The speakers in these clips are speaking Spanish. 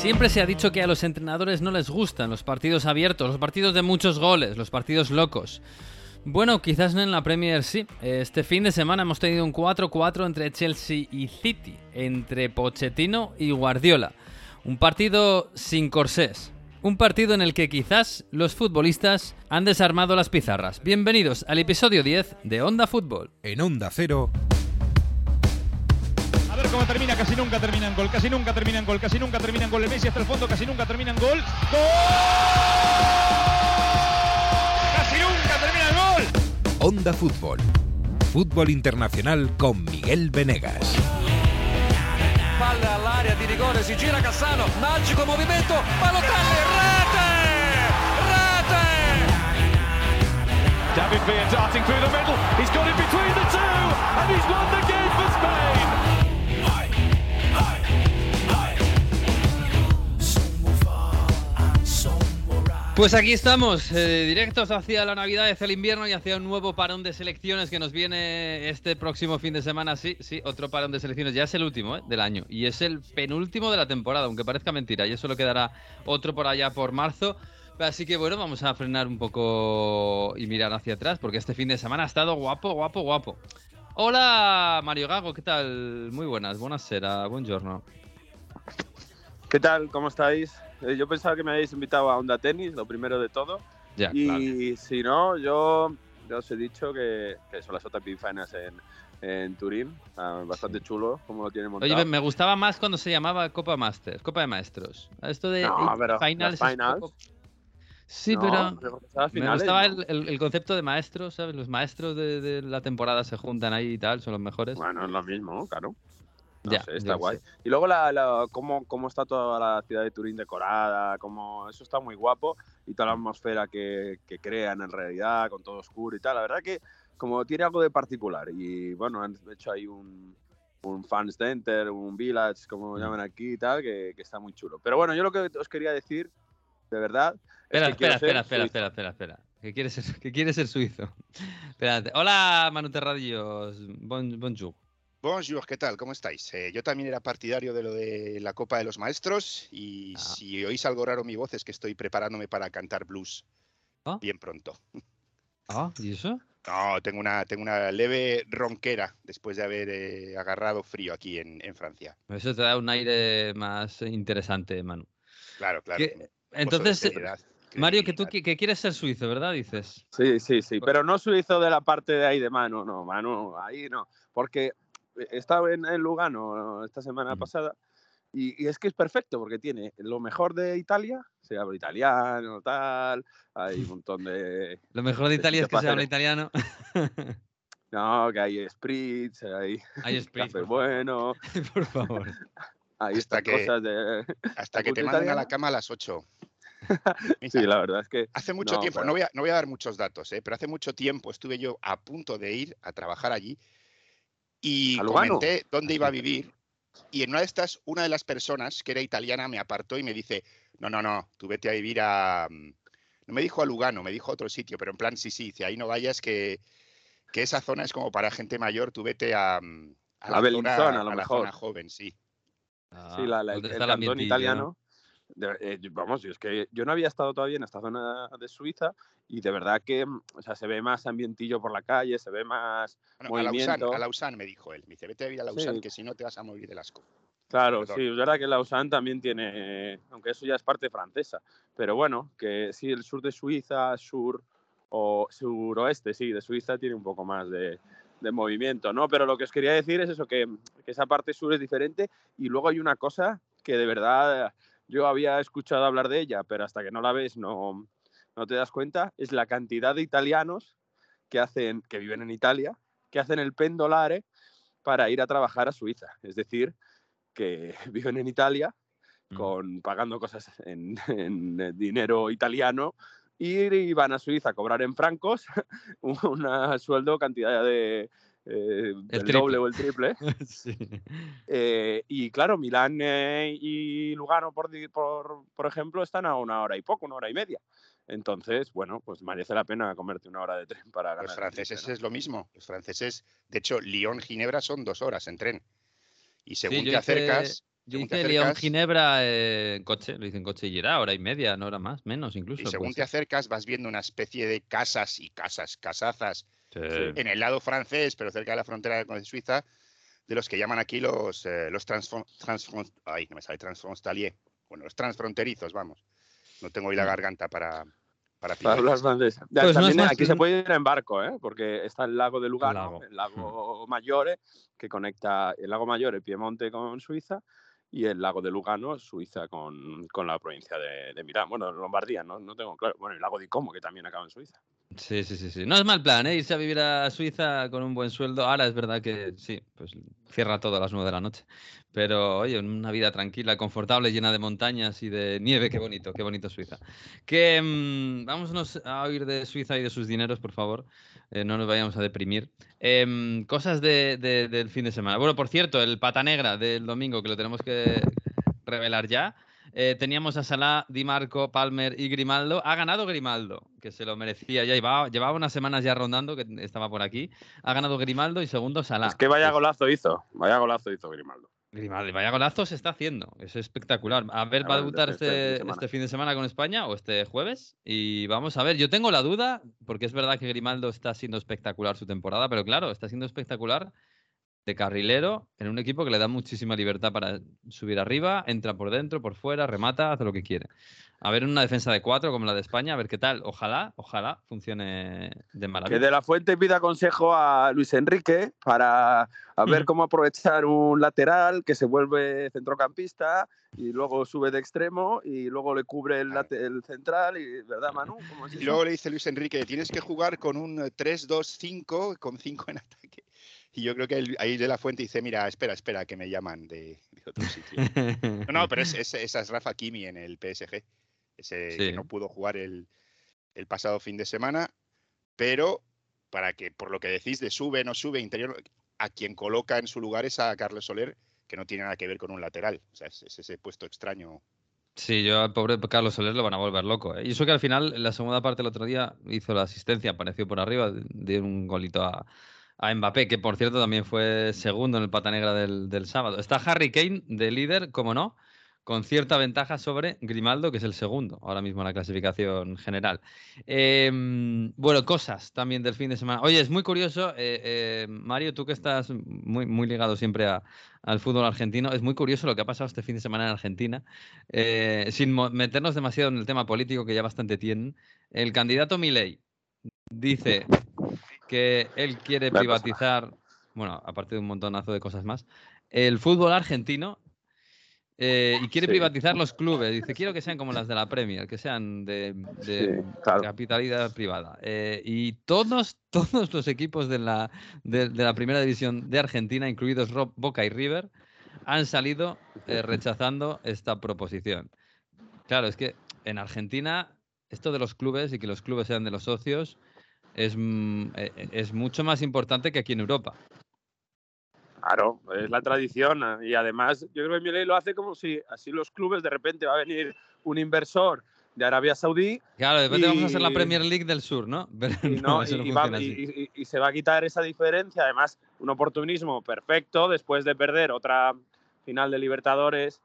Siempre se ha dicho que a los entrenadores no les gustan los partidos abiertos, los partidos de muchos goles, los partidos locos. Bueno, quizás no en la Premier sí. Este fin de semana hemos tenido un 4-4 entre Chelsea y City, entre Pochettino y Guardiola. Un partido sin corsés. Un partido en el que quizás los futbolistas han desarmado las pizarras. Bienvenidos al episodio 10 de Onda Fútbol. En Onda Cero. Cómo termina, casi nunca terminan gol, casi nunca terminan gol, casi nunca terminan gol. El Messi hasta el fondo, casi nunca terminan gol. ¡Gol! ¡Casi nunca terminan gol! Onda Fútbol. Fútbol internacional con Miguel Venegas. Palla all'area di rigore, si gira Cassano, magico movimento, Balotelli, rete! Rete! David Villa darting through the middle. He's got it Pues aquí estamos, eh, directos hacia la Navidad, hacia el invierno y hacia un nuevo parón de selecciones que nos viene este próximo fin de semana. Sí, sí, otro parón de selecciones. Ya es el último eh, del año y es el penúltimo de la temporada, aunque parezca mentira. Y eso lo quedará otro por allá por marzo. Así que bueno, vamos a frenar un poco y mirar hacia atrás porque este fin de semana ha estado guapo, guapo, guapo. Hola Mario Gago, ¿qué tal? Muy buenas, buenas sera, buongiorno. ¿Qué tal? ¿Cómo estáis? Eh, yo pensaba que me habéis invitado a Onda Tenis, lo primero de todo. Ya, y si no, yo, os he dicho que, que son las JP Finals en, en Turín. Ah, bastante chulo como lo tiene montado. Oye, me gustaba más cuando se llamaba Copa Masters, Copa de Maestros. Esto de No, pero finals, poco- Sí, No, pero me gustaba ¿no? el, el- el concepto de maestros, ¿sabes? Los maestros de, de la temporada se juntan ahí y tal, son los mejores. Bueno, es lo mismo, claro. No Ya, sé, está guay. sé. Y luego la, la- cómo, cómo está toda la ciudad de Turín decorada, cómo, eso está muy guapo y toda la atmósfera que, que crean en realidad, con todo oscuro y tal. La verdad que como tiene algo de particular y bueno, han hecho ahí un, un fan center, un village, como Mm. llaman aquí y tal, que, que está muy chulo. Pero bueno, yo lo que os quería decir, de verdad, Espera, es que espera, espera, espera, espera, espera, espera. Que quiere ser, que quiere ser suizo. Espérate. Hola, Manu Terradillos. Bon, bonjour. Bonjour, ¿qué tal? ¿Cómo estáis? Eh, yo también era partidario de lo de la Copa de los Maestros y Ah. si oís algo raro en mi voz es que estoy preparándome para cantar blues Ah. bien pronto. Ah, ¿y eso? No, tengo una, tengo una leve ronquera después de haber eh, agarrado frío aquí en, en Francia. Eso te da un aire más interesante, Manu. Claro, claro. Que- entonces, eh, Mario, que tú que, que quieres ser suizo, ¿verdad? Dices. Sí, sí, sí, Pues- pero no suizo de la parte de ahí de mano, no, mano, ahí no, porque he estado en, en Lugano esta semana pasada y, y es que es perfecto porque tiene lo mejor de Italia, se habla italiano, tal, hay un montón de... Lo mejor de Italia es que se habla italiano. No, que hay spritz, hay Hay spritz, café por bueno, Por favor. hay Hasta que- cosas de... Hasta que te manden a la cama a las 8. Sí, la verdad es que... Hace mucho No, tiempo, pero- no, voy a, no voy a dar muchos datos, ¿eh? pero hace mucho tiempo estuve yo a punto de ir a trabajar allí y ¿A comenté dónde iba a vivir y en una de estas, una de las personas que era italiana me apartó y me dice, no, no, no, tú vete a vivir a... mm", No me dijo a Lugano, me dijo a otro sitio, pero en plan, sí, sí, dice, ahí no vayas que, que esa zona es como para gente mayor, tú vete a... mm, A la Bellinzona, zona, a lo la mejor. zona joven, sí. Sí, la, la- el, ¿dónde el cantón italiano. De- eh, vamos, yo es que yo no había estado todavía en esta zona de Suiza y de verdad que mm, o sea, se ve más ambientillo por la calle, se ve más. Bueno, a Lausanne, Movimiento. a Lausanne me dijo él, me dice, vete a vivir a Lausanne Sí. que si no te vas a morir del asco. Claro, Perdón. sí, es verdad que Lausanne también tiene, aunque eso ya es parte francesa, pero bueno, que sí, el sur de Suiza, sur o suroeste, sí, de Suiza tiene un poco más de, de movimiento, ¿no? Pero lo que os quería decir es eso, que, que esa parte sur es diferente y luego hay una cosa que de verdad yo había escuchado hablar de ella, pero hasta que no la ves no, no te das cuenta, es la cantidad de italianos que hacen, que viven en Italia, que hacen el pendolare para ir a trabajar a Suiza. Es decir, que viven en Italia Mm. con, pagando cosas en, en, eh, dinero italiano y, van a Suiza a cobrar en francos un sueldo, cantidad de... eh, el triple. doble o el triple. sí. Eh, y claro, Milán eh, y Lugano, por, por, por ejemplo, están a una hora y poco, una hora y media. Entonces, bueno, pues merece la pena comerte una hora de tren para ganar. Los franceses triple, ¿no? es lo mismo. Los franceses, de hecho, Lyon-Ginebra son dos horas en tren. Y según yo te hice- acercas, según te Dice León acercas- Ginebra eh, en coche, lo dicen coche y irá, hora y media, no hora más, menos incluso. Y según te acercas, vas viendo una especie de casas y casas, casazas, Sí. en el lado francés, pero cerca de la frontera con Suiza, de los que llaman aquí los, eh, los transfron- transfron- ay, no me sale, transfrontalier. Bueno, los transfronterizos, vamos. No tengo hoy la Mm. garganta para, para Para hablar francés. Ya, Pues no es también más- aquí se puede ir en barco, ¿eh? porque está el lago de Lugano, lago. el lago Maggiore, que conecta el lago Maggiore, Piemonte con Suiza, y el lago de Lugano, Suiza con, con la provincia de, de Milán. Bueno, Lombardía, no, no tengo claro. Bueno, el lago de Como, que también acaba en Suiza. Sí, sí, sí, sí. No es mal plan, ¿eh? Irse a vivir a Suiza con un buen sueldo. Ahora es verdad que sí, pues cierra todo a las nueve de la noche. Pero, oye, una vida tranquila, confortable, llena de montañas y de nieve. Qué bonito, qué bonito Suiza. Que mm, vámonos a oír de Suiza y de sus dineros, por favor. Eh, no nos vayamos a deprimir. Em, cosas de- de- del fin de semana. Bueno, por cierto, el pata negra del domingo, que lo tenemos que revelar ya. Eh, teníamos a Salah, Di Marco, Palmer y Grimaldo. Ha ganado Grimaldo, que se lo merecía ya. Llevaba, llevaba unas semanas ya rondando, que estaba por aquí. Ha ganado Grimaldo y segundo Salah. Es que vaya golazo hizo, vaya golazo hizo Grimaldo. Grimaldo, vaya golazo se está haciendo. Es espectacular. A ver, ¿va a debutar este- este fin de semana. este fin de semana con España o este jueves? Y vamos a ver. Yo tengo la duda, porque es verdad que Grimaldo está siendo espectacular su temporada, pero claro, está siendo espectacular de carrilero en un equipo que le da muchísima libertad para subir arriba, entra por dentro, por fuera, remata, hace lo que quiere. A ver en una defensa de cuatro como la de España, a ver qué tal. Ojalá, ojalá funcione de Que maravilla. de la Fuente pida consejo a Luis Enrique para a ver cómo aprovechar un lateral que se vuelve centrocampista y luego sube de extremo y luego le cubre el, el central y ¿verdad Manu? ¿Cómo es Y luego le dice Luis Enrique, tienes que jugar con un eh, 3-2-5, con 5 en ataque. Y yo creo que ahí de la fuente dice, mira, espera, espera, que me llaman de, de otro sitio. No, no, pero es, es- esa es Rafa Kimi en el PSG. Sí. que no pudo jugar el, el pasado fin de semana. Pero para que, por lo que decís de sube, no sube, interior, a quien coloca en su lugar es a Carlos Soler, que no tiene nada que ver con un lateral. O sea, es, es ese puesto extraño. Sí, yo al pobre Carlos Soler lo van a volver loco. ¿eh? Y eso que al final, en la segunda parte del otro día, hizo la asistencia, apareció por arriba, dio un golito a, a Mbappé, que por cierto también fue segundo en el pata negra del, del sábado. Está Harry Kane de líder, como no, con cierta ventaja sobre Grimaldo, que es el segundo ahora mismo en la clasificación general. Em, bueno, cosas también del fin de semana. Oye, es muy curioso, eh, eh, Mario, tú que estás muy, muy ligado siempre a- al fútbol argentino, es muy curioso lo que ha pasado este fin de semana en Argentina. Eh, sin meternos demasiado en el tema político que ya bastante tienen, el candidato Milei dice que él quiere privatizar, bueno, aparte de un montonazo de cosas más, el fútbol argentino eh, y quiere Sí. privatizar los clubes. Dice, quiero que sean como las de la Premier, que sean de, de Sí, claro. capitalidad privada. Eh, y todos, todos los equipos de la, de, de la primera división de Argentina, incluidos Ro- Boca y River, han salido eh, rechazando esta proposición. Claro, es que en Argentina esto de los clubes y que los clubes sean de los socios es, mm, eh, es mucho más importante que aquí en Europa. Claro, es la tradición eh, y además yo creo que Milei lo hace como si así los clubes de repente va a venir un inversor de Arabia Saudí Claro, de repente vamos a hacer la Y- Premier League del Sur, ¿no? Pero y, no, y- y va- y- y- y se va a quitar esa diferencia. Además, un oportunismo perfecto después de perder otra final de Libertadores,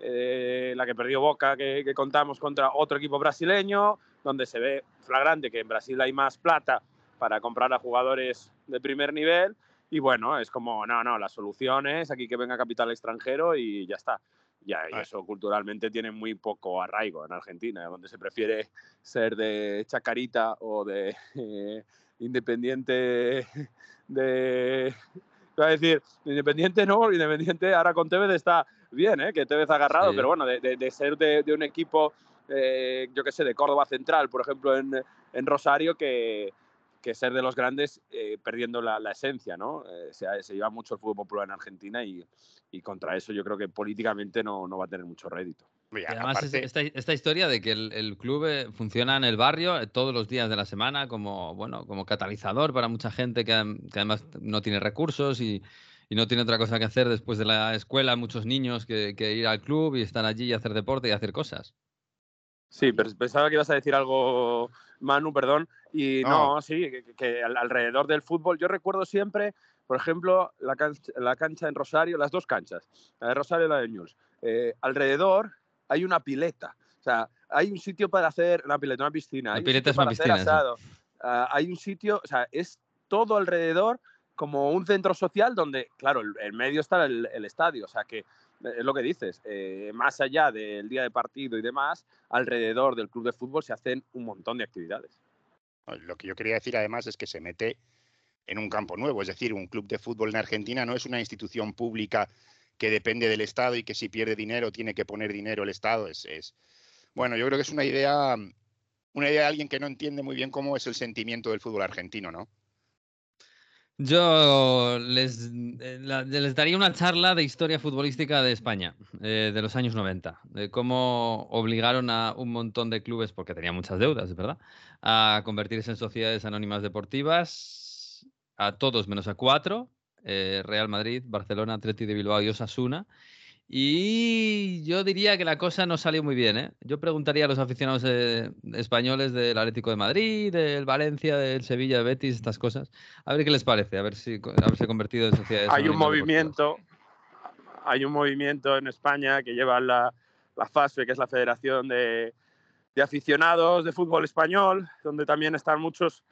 eh, la que perdió Boca, que, que contamos contra otro equipo brasileño, donde se ve flagrante que en Brasil hay más plata para comprar a jugadores de primer nivel. Y bueno, es como, no, no, la solución es aquí que venga capital extranjero y ya está. Ya, y eso culturalmente tiene muy poco arraigo en Argentina, donde se prefiere ser de Chacarita o de eh, Independiente de... Iba a decir, Independiente no, Independiente ahora con Tevez está bien, ¿eh? que Tevez ha agarrado, Sí. pero bueno, de, de- de ser de, de un equipo, eh, yo qué sé, de Córdoba Central, por ejemplo, en, en Rosario, que, que ser de los grandes eh, perdiendo la, la esencia, ¿no? Eh, se, se lleva mucho el fútbol popular en Argentina y, y contra eso yo creo que políticamente no, no va a tener mucho rédito. Y además, es- aparte- esta, esta historia de que el, el club eh, funciona en el barrio eh, todos los días de la semana como, bueno, como catalizador para mucha gente que, que además no tiene recursos y, y no tiene otra cosa que hacer después de la escuela, muchos niños que, que ir al club y estar allí y hacer deporte y hacer cosas. Sí, pero pensaba que ibas a decir algo, Manu, perdón. Y no, sí, que, alrededor del fútbol, yo recuerdo siempre, por ejemplo, la cancha, la cancha en Rosario, las dos canchas, la de Rosario y la de News. Eh, alrededor hay una pileta. O sea, hay un sitio para hacer una pileta, una piscina. La pileta es una piscina. Ah, hay un sitio, o sea, es todo alrededor como un centro social donde, claro, en medio está el, estadio. O sea, que es lo que dices, eh, más allá del día de partido y demás, alrededor del club de fútbol se hacen un montón de actividades. Lo que yo quería decir además es que se mete en un campo nuevo, es decir, un club de fútbol en Argentina no es una institución pública que depende del Estado y que si pierde dinero tiene que poner dinero el Estado. Es, es, bueno, yo creo que es una idea, una idea de alguien que no entiende muy bien cómo es el sentimiento del fútbol argentino, ¿no? Yo les, eh, les, daría una charla de historia futbolística de España, eh, de los años 90, de cómo obligaron a un montón de clubes, porque tenían muchas deudas, ¿verdad?, a convertirse en sociedades anónimas deportivas, a todos menos a cuatro, eh, Real Madrid, Barcelona, Atleti de Bilbao y Osasuna, y yo diría que la cosa no salió muy bien. ¿eh? Yo preguntaría a los aficionados eh, españoles del Atlético de Madrid, del Valencia, del Sevilla, de Betis, estas cosas, a ver qué les parece, a ver si haberse convertido en sociedades. Hay un movimiento, hay un movimiento en España que lleva la, la FASFE, que es la Federación de, de Aficionados de Fútbol Español, donde también están muchas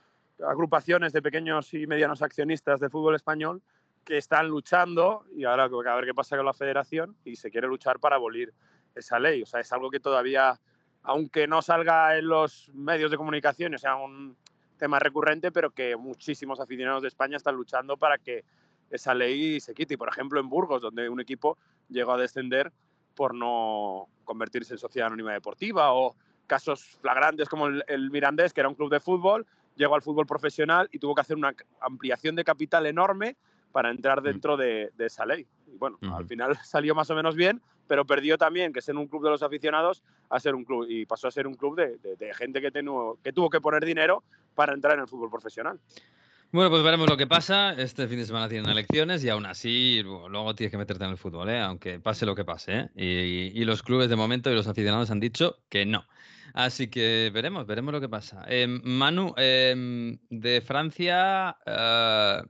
agrupaciones de pequeños y medianos accionistas de fútbol español que están luchando y ahora a ver qué pasa con la federación y se quiere luchar para abolir esa ley. O sea, es algo que todavía, aunque no salga en los medios de comunicación, o sea un tema recurrente, pero que muchísimos aficionados de España están luchando para que esa ley se quite. Y, por ejemplo, en Burgos, donde un equipo llegó a descender por no convertirse en sociedad anónima deportiva o casos flagrantes como el, el Mirandés, que era un club de fútbol, llegó al fútbol profesional y tuvo que hacer una ampliación de capital enorme para entrar dentro de, esa ley. Y bueno, al final salió más o menos bien, pero perdió también que ser un club de los aficionados a ser un club y pasó a ser un club de, gente que, que tuvo que poner dinero para entrar en el fútbol profesional. Bueno, pues veremos lo que pasa. Este fin de semana tienen elecciones y aún así luego tienes que meterte en el fútbol, ¿eh? aunque pase lo que pase. ¿eh? Y, los clubes de momento y los aficionados han dicho que no. Así que veremos, veremos lo que pasa. Em, Manu, em, de Francia, eh,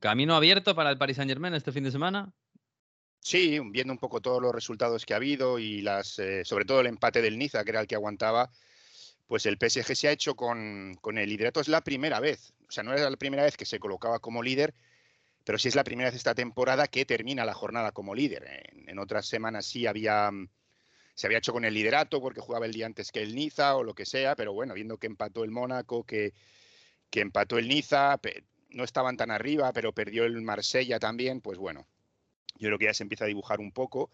¿Camino abierto para el Paris Saint Germain este fin de semana? Sí, viendo un poco todos los resultados que ha habido y las, eh, sobre todo el empate del Niza, que era el que aguantaba, pues el PSG se ha hecho con, el liderato. Es la primera vez, o sea, no era la primera vez que se colocaba como líder, pero sí es la primera vez esta temporada que termina la jornada como líder. En, otras semanas sí había, se había hecho con el liderato porque jugaba el día antes que el Niza o lo que sea, pero bueno, viendo que empató el Mónaco, que empató el Niza, no estaban tan arriba, pero perdió el Marsella también, pues bueno, yo creo que ya se empieza a dibujar un poco.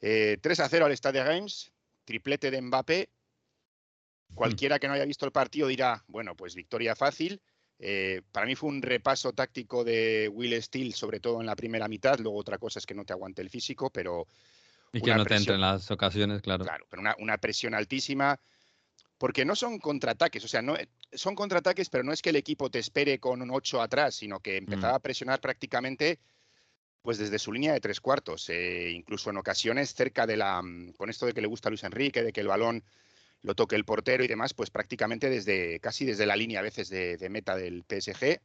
3 eh, a 0 al Stade Games, triplete de Mbappé. Cualquiera que no haya visto el partido dirá, bueno, pues victoria fácil. Eh, para mí fue un repaso táctico de Will Steele, sobre todo en la primera mitad. Luego otra cosa es que no te aguante el físico, pero... Y que no te entre en las ocasiones, claro. Claro, pero una presión altísima porque no son contraataques, o sea, no, son contraataques, pero no es que el equipo te espere con un 8 atrás, sino que mm. empezaba a presionar prácticamente pues desde su línea de tres cuartos, eh, incluso en ocasiones cerca de la, mm, con esto de que le gusta a Luis Enrique, de que el balón lo toque el portero y demás, pues prácticamente desde, casi desde la línea a veces de, de meta del PSG.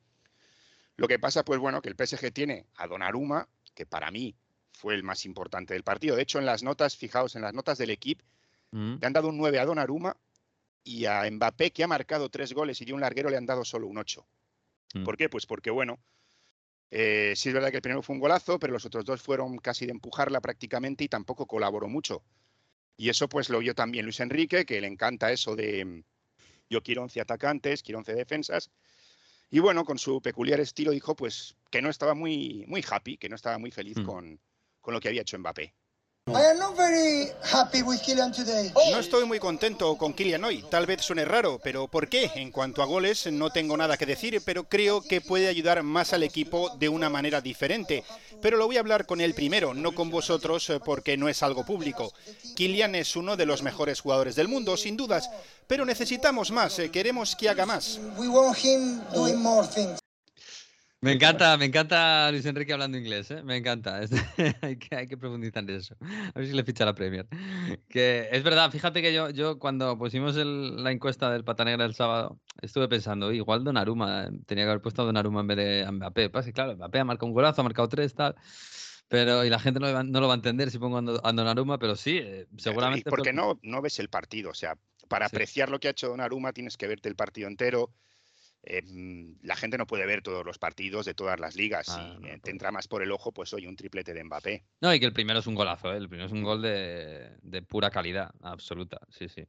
Lo que pasa, pues bueno, que el PSG tiene a Donnarumma, que para mí fue el más importante del partido. De hecho, en las notas, fijaos, en las notas del equipo, mm. le han dado un 9 a Donnarumma y a Mbappé, que ha marcado tres goles y dio un larguero, le han dado solo un 8. Mm. ¿Por qué? Pues porque, bueno, eh, sí es verdad que el primero fue un golazo, pero los otros dos fueron casi de empujarla prácticamente y tampoco colaboró mucho. Y eso pues lo vio también Luis Enrique, que le encanta eso de mm, yo quiero 11 atacantes, quiero 11 defensas. Y bueno, con su peculiar estilo dijo pues que no estaba muy, muy happy, que no estaba muy feliz mm. con, con lo que había hecho Mbappé. No estoy muy contento con Kylian hoy. Tal vez suene raro, pero ¿por qué? En cuanto a goles, no tengo nada que decir, pero creo que puede ayudar más al equipo de una manera diferente. Pero lo voy a hablar con él primero, no con vosotros, porque no es algo público. Kylian es uno de los mejores jugadores del mundo, sin dudas, pero necesitamos más, queremos que haga más. Me encanta, me encanta Luis Enrique hablando inglés, ¿eh? me encanta. hay, que, hay que profundizar en eso. A ver si le ficha la Premier. Que es verdad, fíjate que yo, yo cuando pusimos la encuesta del Pata Negra el sábado, estuve pensando, igual Donnarumma, tenía que haber puesto a Donnarumma en vez de Mbappé. Pasa que claro, Mbappé ha marcado un golazo, ha marcado tres, tal. Pero, y la gente no, lo va a entender si pongo a Donnarumma, pero sí, eh, seguramente. Porque no, no ves el partido, o sea, para apreciar lo que ha hecho Donnarumma tienes que verte el partido entero Em, la gente no puede ver todos los partidos de todas las ligas. Ah, si te entra más por el ojo, pues hoy un triplete de Mbappé. No, y que el primero es un golazo, ¿eh? el primero es un gol de, pura calidad, absoluta. Sí, sí.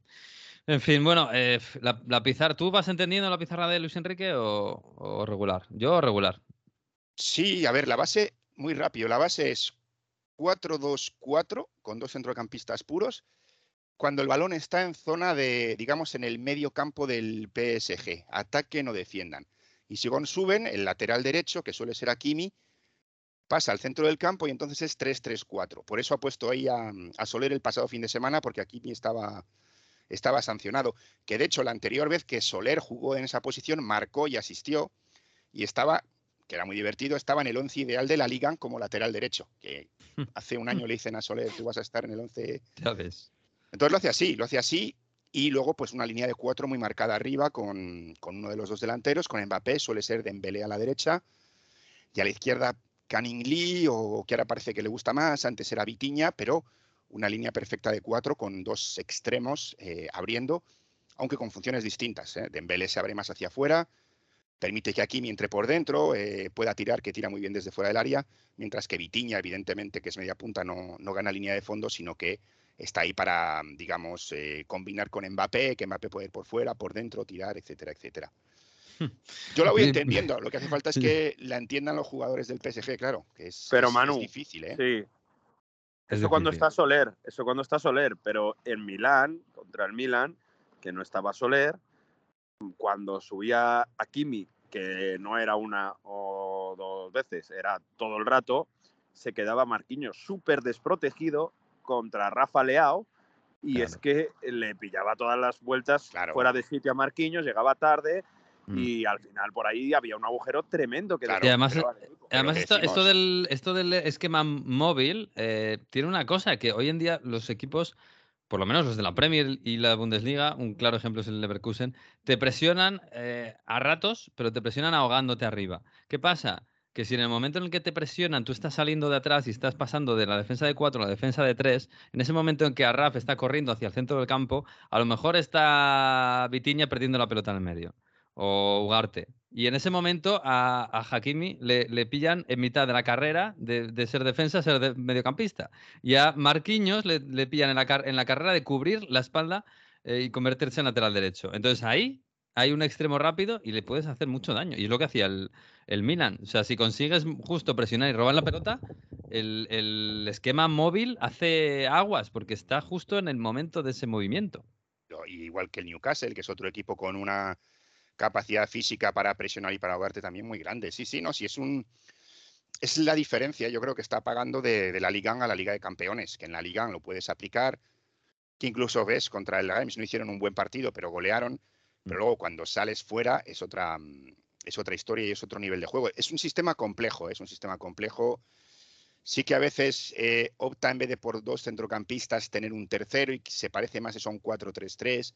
En fin, bueno, eh, la, pizarra, ¿tú vas entendiendo la pizarra de Luis Enrique o, regular? Yo regular. Sí, a ver, la base, muy rápido, la base es 4-2-4 con dos centrocampistas puros cuando el balón está en zona de, digamos, en el medio campo del PSG, ataque no defiendan. Y si suben, el lateral derecho, que suele ser Akimi, pasa al centro del campo y entonces es 3-3-4. Por eso ha puesto ahí a, Soler el pasado fin de semana, porque Akimi estaba, estaba sancionado. Que de hecho la anterior vez que Soler jugó en esa posición, marcó y asistió, y estaba, que era muy divertido, estaba en el once ideal de la liga como lateral derecho. Que hace un año le dicen a Soler, tú vas a estar en el once... Entonces lo hace así, lo hace así y luego pues una línea de cuatro muy marcada arriba con, uno de los dos delanteros, con Mbappé, suele ser Dembélé a la derecha y a la izquierda Canning Lee o que ahora parece que le gusta más, antes era Vitiña, pero una línea perfecta de cuatro con dos extremos eh, abriendo, aunque con funciones distintas. ¿eh? Dembélé se abre más hacia afuera, permite que Hakimi entre por dentro, eh, pueda tirar, que tira muy bien desde fuera del área, mientras que Vitiña, evidentemente, que es media punta, no, no gana línea de fondo, sino que está ahí para, digamos, eh, combinar con Mbappé, que Mbappé puede ir por fuera, por dentro, tirar, etcétera, etcétera. Yo la voy entendiendo, lo que hace falta es que la entiendan los jugadores del PSG, claro, que es, pero, Manu, difícil, ¿eh? Sí. Eso cuando está Soler, eso cuando está Soler, pero en Milán, contra el Milán, que no estaba Soler, cuando subía a Kimi, que no era una o dos veces, era todo el rato, se quedaba Marquinhos súper desprotegido contra Rafa Leao y es que le pillaba todas las vueltas fuera de sitio a Marquinhos, llegaba tarde mm. y al final por ahí había un agujero tremendo que y además, además esto, del, esto del esquema móvil eh, tiene una cosa que hoy en día los equipos por lo menos los de la Premier y la Bundesliga, un claro ejemplo es el Leverkusen, te presionan eh, a ratos, pero te presionan ahogándote arriba. ¿Qué pasa? Que si en el momento en el que te presionan tú estás saliendo de atrás y estás pasando de la defensa de 4 a la defensa de 3, en ese momento en que Arraf está corriendo hacia el centro del campo, a lo mejor está Vitiña perdiendo la pelota en el medio o Ugarte. Y en ese momento a, Hakimi le, pillan en mitad de la carrera de, ser defensa ser mediocampista. Y a Marquinhos le, pillan en la, en la, carrera de cubrir la espalda eh, y convertirse en lateral derecho. Entonces ahí hay un extremo rápido y le puedes hacer mucho daño. Y es lo que hacía el, el Milan. O sea, si consigues justo presionar y robar la pelota, el, esquema móvil hace aguas porque está justo en el momento de ese movimiento. Igual que el Newcastle, que es otro equipo con una capacidad física para presionar y para ahogarte también muy grande. Sí, sí, no, sí es un. Es la diferencia, yo creo que está pagando de, la Liga a la Liga de Campeones, que en la Liga lo puedes aplicar, que incluso ves contra el Games no hicieron un buen partido, pero golearon pero luego cuando sales fuera es otra, mm, es otra historia y es otro nivel de juego. Es un sistema complejo, es un sistema complejo. Sí que a veces eh, opta en vez de por dos centrocampistas tener un tercero y se parece más a un 4-3-3.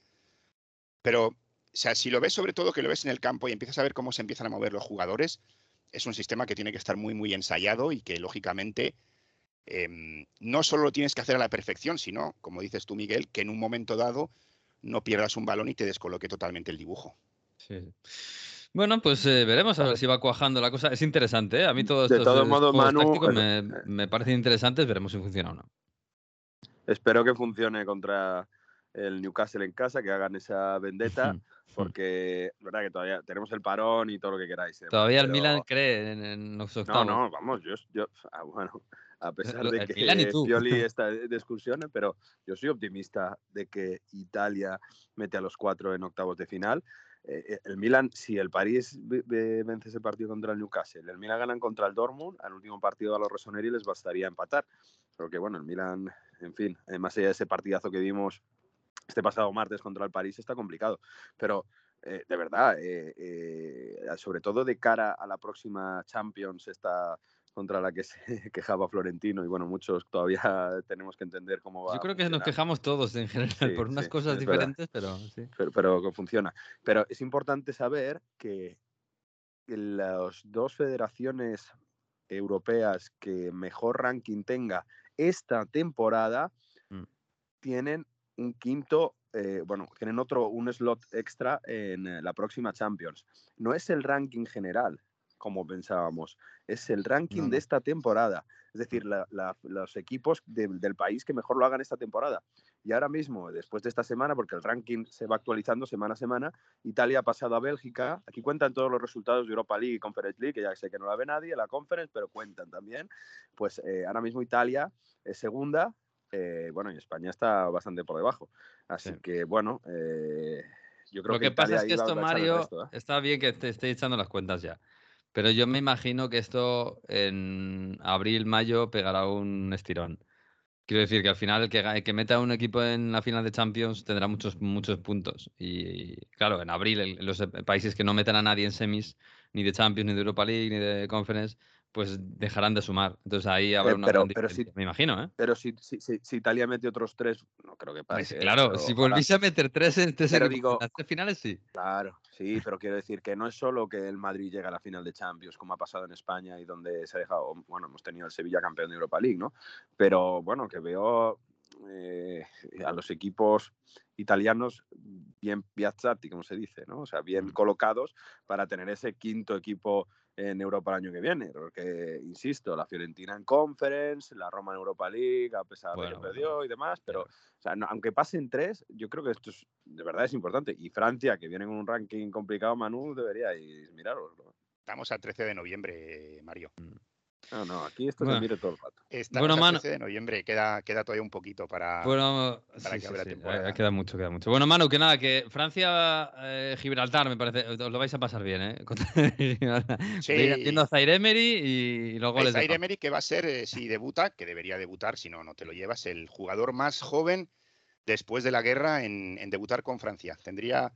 Pero, o sea, si lo ves sobre todo que lo ves en el campo y empiezas a ver cómo se empiezan a mover los jugadores, es un sistema que tiene que estar muy, muy ensayado y que lógicamente em, no solo lo tienes que hacer a la perfección, sino, como dices tú, Miguel, que en un momento dado no pierdas un balón y te descoloque totalmente el dibujo. Sí. Bueno, pues eh, veremos a ver si va cuajando la cosa. Es interesante, ¿eh? A mí todos estos todo modo, tácticos me, me, parecen interesantes. Veremos si funciona o no. Espero que funcione contra el Newcastle en casa, que hagan esa vendetta, porque verdad que todavía tenemos el parón y todo lo que queráis. ¿eh? Todavía el Milan cree en, los octavos. No, no, vamos, yo, yo ah, bueno, a pesar de que Pioli está de excursión, pero yo soy optimista de que Italia mete a los cuatro en octavos de final. Eh, eh, el Milan, si el París vence ese partido contra el Newcastle, el Milan ganan contra el Dortmund, al último partido a los Rossoneri les bastaría empatar. Porque bueno, el Milan, en fin, más allá de ese partidazo que vimos este pasado martes contra el París está complicado. Pero eh, de verdad, eh, eh, sobre todo de cara a la próxima Champions, esta contra la que se quejaba Florentino y bueno, muchos todavía tenemos que entender cómo va. Yo creo que nos quejamos todos en general Sí, por unas sí, cosas diferentes, pero sí. pero, pero funciona. Pero es importante saber que las dos federaciones europeas que mejor ranking tenga esta temporada Mm. tienen un quinto, eh, bueno, tienen otro, un slot extra en eh, la próxima Champions. No es el ranking general, como pensábamos, es el ranking No, de esta temporada. Es decir, la- la- los equipos de- del país que mejor lo hagan esta temporada. Y ahora mismo, después de esta semana, porque el ranking se va actualizando semana a semana, Italia ha pasado a Bélgica. Aquí cuentan todos los resultados de Europa League y Conference League, que ya sé que no la ve nadie, la Conference, pero cuentan también. Pues eh, ahora mismo Italia es segunda, eh, bueno, y España está bastante por debajo. Así Sí. que, bueno, eh, yo creo Lo que, que pasa es que esto, Mario, ¿eh? está bien que te esté echando las cuentas ya. Pero yo me imagino que esto en abril, mayo pegará un estirón. Quiero decir que al final el que, el que meta un equipo en la final de Champions tendrá muchos, muchos puntos. Y claro, en abril los eh, países que no metan a nadie en semis, ni de Champions, ni de Europa League, ni de Conference, pues dejarán de sumar. Entonces ahí habrá Eh, una pero- gran me imagino, ¿eh? Pero si, si, si- Italia mete otros tres, no creo que pase. ¿eh? claro, si volvís a meter tres en tres Pero digo- en finales, sí. Claro, sí, pero quiero decir que no es solo que el Madrid llega a la final de Champions, como ha pasado en España y donde se ha dejado, bueno, hemos tenido el Sevilla campeón de Europa League, ¿no? Pero bueno, que veo eh, a los equipos italianos bien piazzati, como se dice, ¿no? O sea, bien Mm. colocados para tener ese quinto equipo en Europa el año que viene, porque, insisto, la Fiorentina en Conference, la Roma en Europa League, a pesar de Bueno, que bueno, perdió y demás, pero o sea, no- aunque pasen tres, yo creo que esto es, de verdad es importante. Y Francia, que viene con un ranking complicado, Manu, deberíais miraroslo. Estamos a 13 de noviembre, Mario. No, no, aquí esto Bueno. se mire todo el rato. Estamos Bueno, a Manu- 13 de noviembre, queda, queda todavía un poquito para... Bueno, para sí, que sí, abra sí, temporada. eh, Queda mucho, queda mucho. Bueno, Manu, que nada, que Francia, eh, Gibraltar, me parece, os lo vais a pasar bien, ¿eh? Contra. Sí. A Zaire Emery y los goles de Zaire. Emery, que va a ser, eh, si debuta, que debería debutar, si no, no te lo llevas, el jugador más joven después de la guerra en, en debutar con Francia. Tendría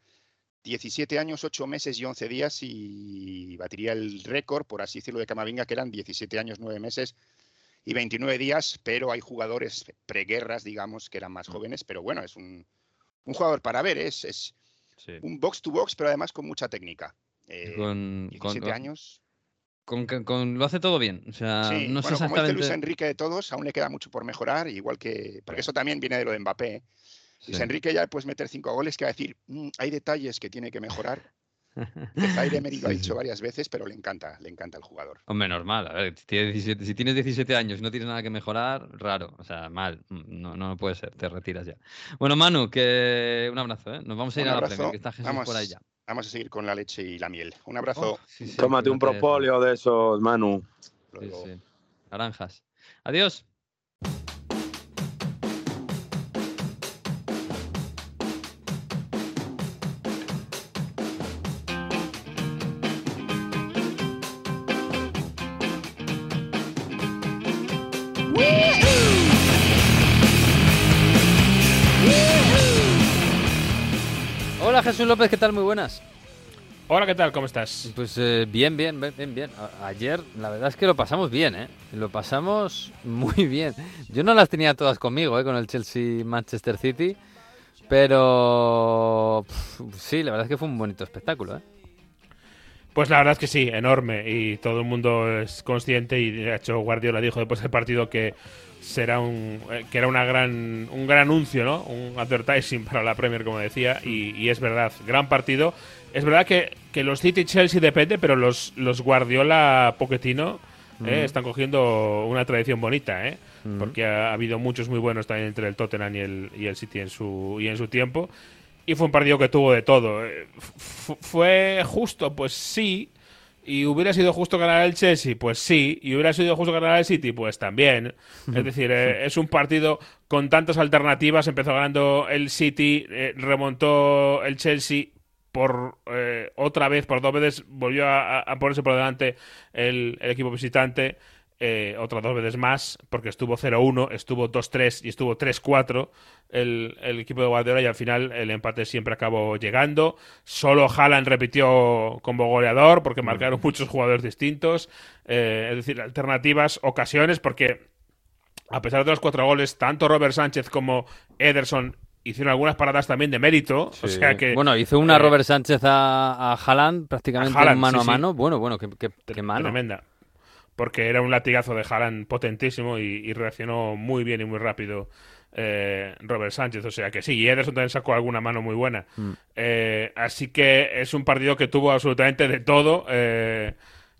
17 años, 8 meses y 11 días y batiría el récord, por así decirlo, de Camavinga, que eran 17 años, 9 meses y 29 días, pero hay jugadores preguerras, digamos, que eran más jóvenes, pero bueno, es un, un jugador para ver, es, es Sí. un box to box, pero además con mucha técnica. Eh, Con, 17 con- años. con- con- con- lo hace todo bien. O sea, Sí, no sé bueno, como dice Luis exactamente. Enrique de todos, aún le queda mucho por mejorar, igual que. Porque eso también viene de lo de Mbappé. ¿eh? Luis Sí. Enrique ya puedes meter cinco goles que va a decir, "Mm, hay detalles que tiene que mejorar. Zaire Emery lo ha dicho varias veces, pero le encanta, le encanta el jugador. Hombre, normal. A ver, si tienes 17, si tienes 17 años y no tienes nada que mejorar, raro. O sea, mal. Mm, No, no puede ser. Te retiras ya. Bueno, Manu, que un abrazo, ¿eh? Nos vamos a ir a la abrazo. Premier, que está Jesús Vamos, por ahí ya. vamos a seguir con la leche y la miel. Un abrazo. Oh, sí, sí, Tómate un propóleo de esos, Manu. Sí, luego. sí. Naranjas. Adiós. Jesús López, ¿qué tal? Muy buenas. Hola, ¿qué tal? ¿Cómo estás? Pues eh, bien, bien, bien, bien. A- ayer la verdad es que lo pasamos bien, ¿eh? Lo pasamos muy bien. Yo no las tenía todas conmigo, ¿eh? Con el Chelsea-Manchester City. Pero sí, la verdad es que fue un bonito espectáculo, ¿eh? Pues la verdad es que sí, enorme. Y todo el mundo es consciente y de hecho Guardiola dijo después del partido que será un eh, que era una gran un gran anuncio, ¿no? Un advertising para la Premier, como decía, y, y es verdad, gran partido. Es verdad que, que los City Chelsea depende, pero los, los Guardiola Pochettino eh, están cogiendo una tradición bonita, ¿eh? Porque ha, ha habido muchos muy buenos también entre el Tottenham y el, y el City en su, y en su tiempo. Y fue un partido que tuvo de todo. Eh, fu- ¿Fue justo? Pues sí. ¿Y hubiera sido justo ganar el Chelsea? Pues sí. ¿Y hubiera sido justo ganar el City? Pues también. Es decir, eh, es un partido con tantas alternativas. Empezó ganando el City, eh, remontó el Chelsea por eh, otra vez, por dos veces, volvió a, a ponerse por delante el, el equipo visitante. Eh, otras dos veces más, porque estuvo 0-1, estuvo 2-3 y estuvo 3-4 el, el, equipo de Guardiola y al final el empate siempre acabó llegando. Solo Haaland repitió como goleador porque Mm. marcaron muchos jugadores distintos, eh, es decir, alternativas, ocasiones, porque a pesar de los cuatro goles, tanto Robert Sánchez como Ederson hicieron algunas paradas también de mérito. O sea que. Bueno, hizo una eh, Robert Sánchez a, a Haaland prácticamente a Haaland, mano sí, a sí. mano. Bueno, bueno, qué, qué- qué mano. Tremenda. Porque era un latigazo de Haaland potentísimo y, y reaccionó muy bien y muy rápido eh, Robert Sánchez. O sea que sí, y Ederson también sacó alguna mano muy buena. Mm. Eh, así que es un partido que tuvo absolutamente de todo. eh,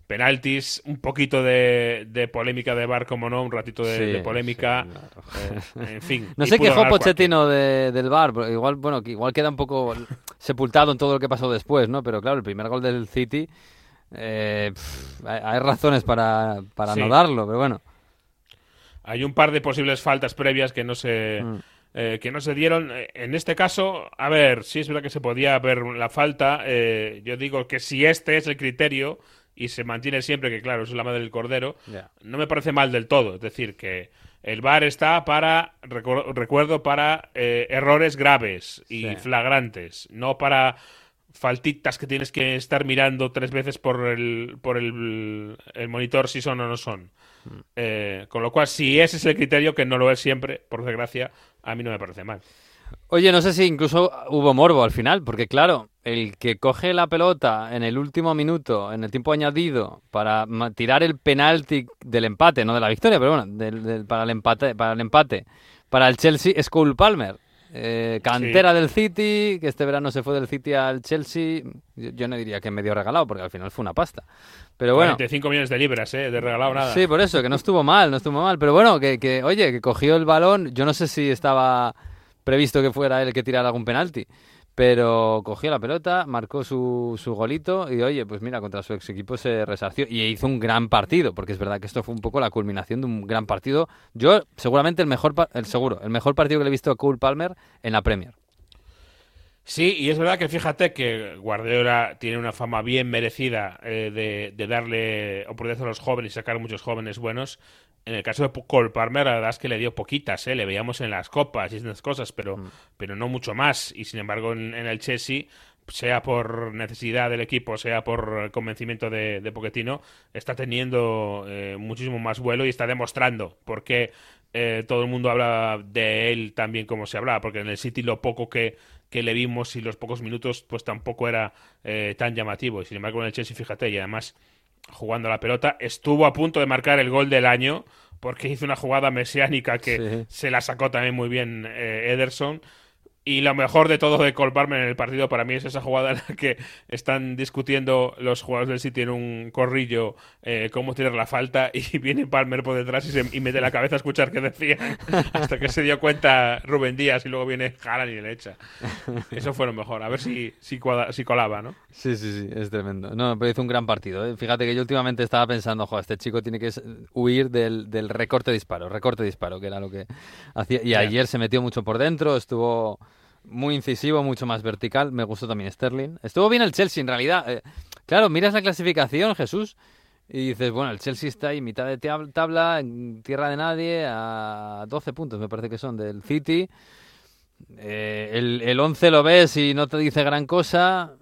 penaltis, un poquito de, de polémica de bar, como no, un ratito de, Sí, de polémica. sí, claro. eh, en fin. No sé quejó Pochettino de- del pero igual, bueno, que igual queda un poco sepultado en todo lo que pasó después, ¿no? Pero claro, el primer gol del City, eh, pff, hay, razones para, para Sí. no darlo, pero bueno. Hay un par de posibles faltas previas que no se Mm. eh, que no se dieron. En este caso, a ver, sí es verdad que se podía ver la falta. eh, yo digo que si este es el criterio y se mantiene siempre, que claro, es la madre del cordero, no me parece mal del todo. Es decir, que el VAR está para, recu- recuerdo, para eh, errores graves y Sí. flagrantes, no para faltitas que tienes que estar mirando tres veces por el, por el, el monitor si son o no son. Mm. Eh, con lo cual, si ese es el criterio, que no lo es siempre, por desgracia, a mí no me parece mal. Oye, no sé si incluso hubo morbo al final, porque claro, el que coge la pelota en el último minuto, en el tiempo añadido, para tirar el penalti del empate, no de la victoria, pero bueno, del- del- para el empate, para el empate, para el Chelsea es Cole Palmer, eh, cantera del City, que este verano se fue del City al Chelsea, yo, yo no diría que medio regalado, porque al final fue una pasta. Pero bueno, 45 millones de libras, ¿eh? De regalado nada. Sí, por eso, que no estuvo mal, no estuvo mal. Pero bueno, que, que, oye, que cogió el balón. Yo no sé si estaba previsto que fuera él el que tirara algún penalti. Pero cogió la pelota, marcó su, su golito y oye, pues mira, contra su ex equipo se resarció y hizo un gran partido, porque es verdad que esto fue un poco la culminación de un gran partido. Yo, seguramente el mejor, el seguro, el mejor partido que le he visto a Cole Palmer en la Premier. Sí, y es verdad que fíjate que Guardiola tiene una fama bien merecida eh, de, de darle oportunidades a los jóvenes y sacar muchos jóvenes buenos. En el caso de Cole Palmer, la verdad es que le dio poquitas, ¿eh? le veíamos en las copas y esas cosas, pero, pero no mucho más. Y sin embargo, en, en el Chelsea, sea por necesidad del equipo, sea por convencimiento de, de Pochettino, está teniendo eh, muchísimo más vuelo y está demostrando por qué eh, todo el mundo habla de él también como se hablaba, porque en el City lo poco que, que le vimos y los pocos minutos, pues tampoco era eh, tan llamativo. Y sin embargo, en el Chelsea, fíjate, y además jugando la pelota, estuvo a punto de marcar el gol del año porque hizo una jugada mesiánica que Sí. se la sacó también muy bien eh, Ederson. Y lo mejor de todo de Cole Palmer en el partido para mí es esa jugada en la que están discutiendo los jugadores del City en un corrillo eh, cómo tirar la falta y viene Palmer por detrás y, se, y mete la cabeza a escuchar qué decían hasta que se dio cuenta Rubén Díaz y luego viene Haaland y le echa. Eso fue lo mejor. A ver si, si, cuadra- si colaba, ¿no? Sí, sí, sí, es tremendo. No, pero hizo un gran partido. ¿eh? Fíjate que yo últimamente estaba pensando, jo, este chico tiene que huir del, del recorte disparo, recorte disparo, que era lo que hacía. Y ayer se metió mucho por dentro, estuvo muy incisivo, mucho más vertical. Me gustó también Sterling. Estuvo bien el Chelsea, en realidad. Eh, claro, miras la clasificación, Jesús, y dices, bueno, el Chelsea está ahí, mitad de tab- tabla, en tierra de nadie, a 12 puntos, me parece que son, del City. Eh, el, el 11 lo ves y no te dice gran cosa,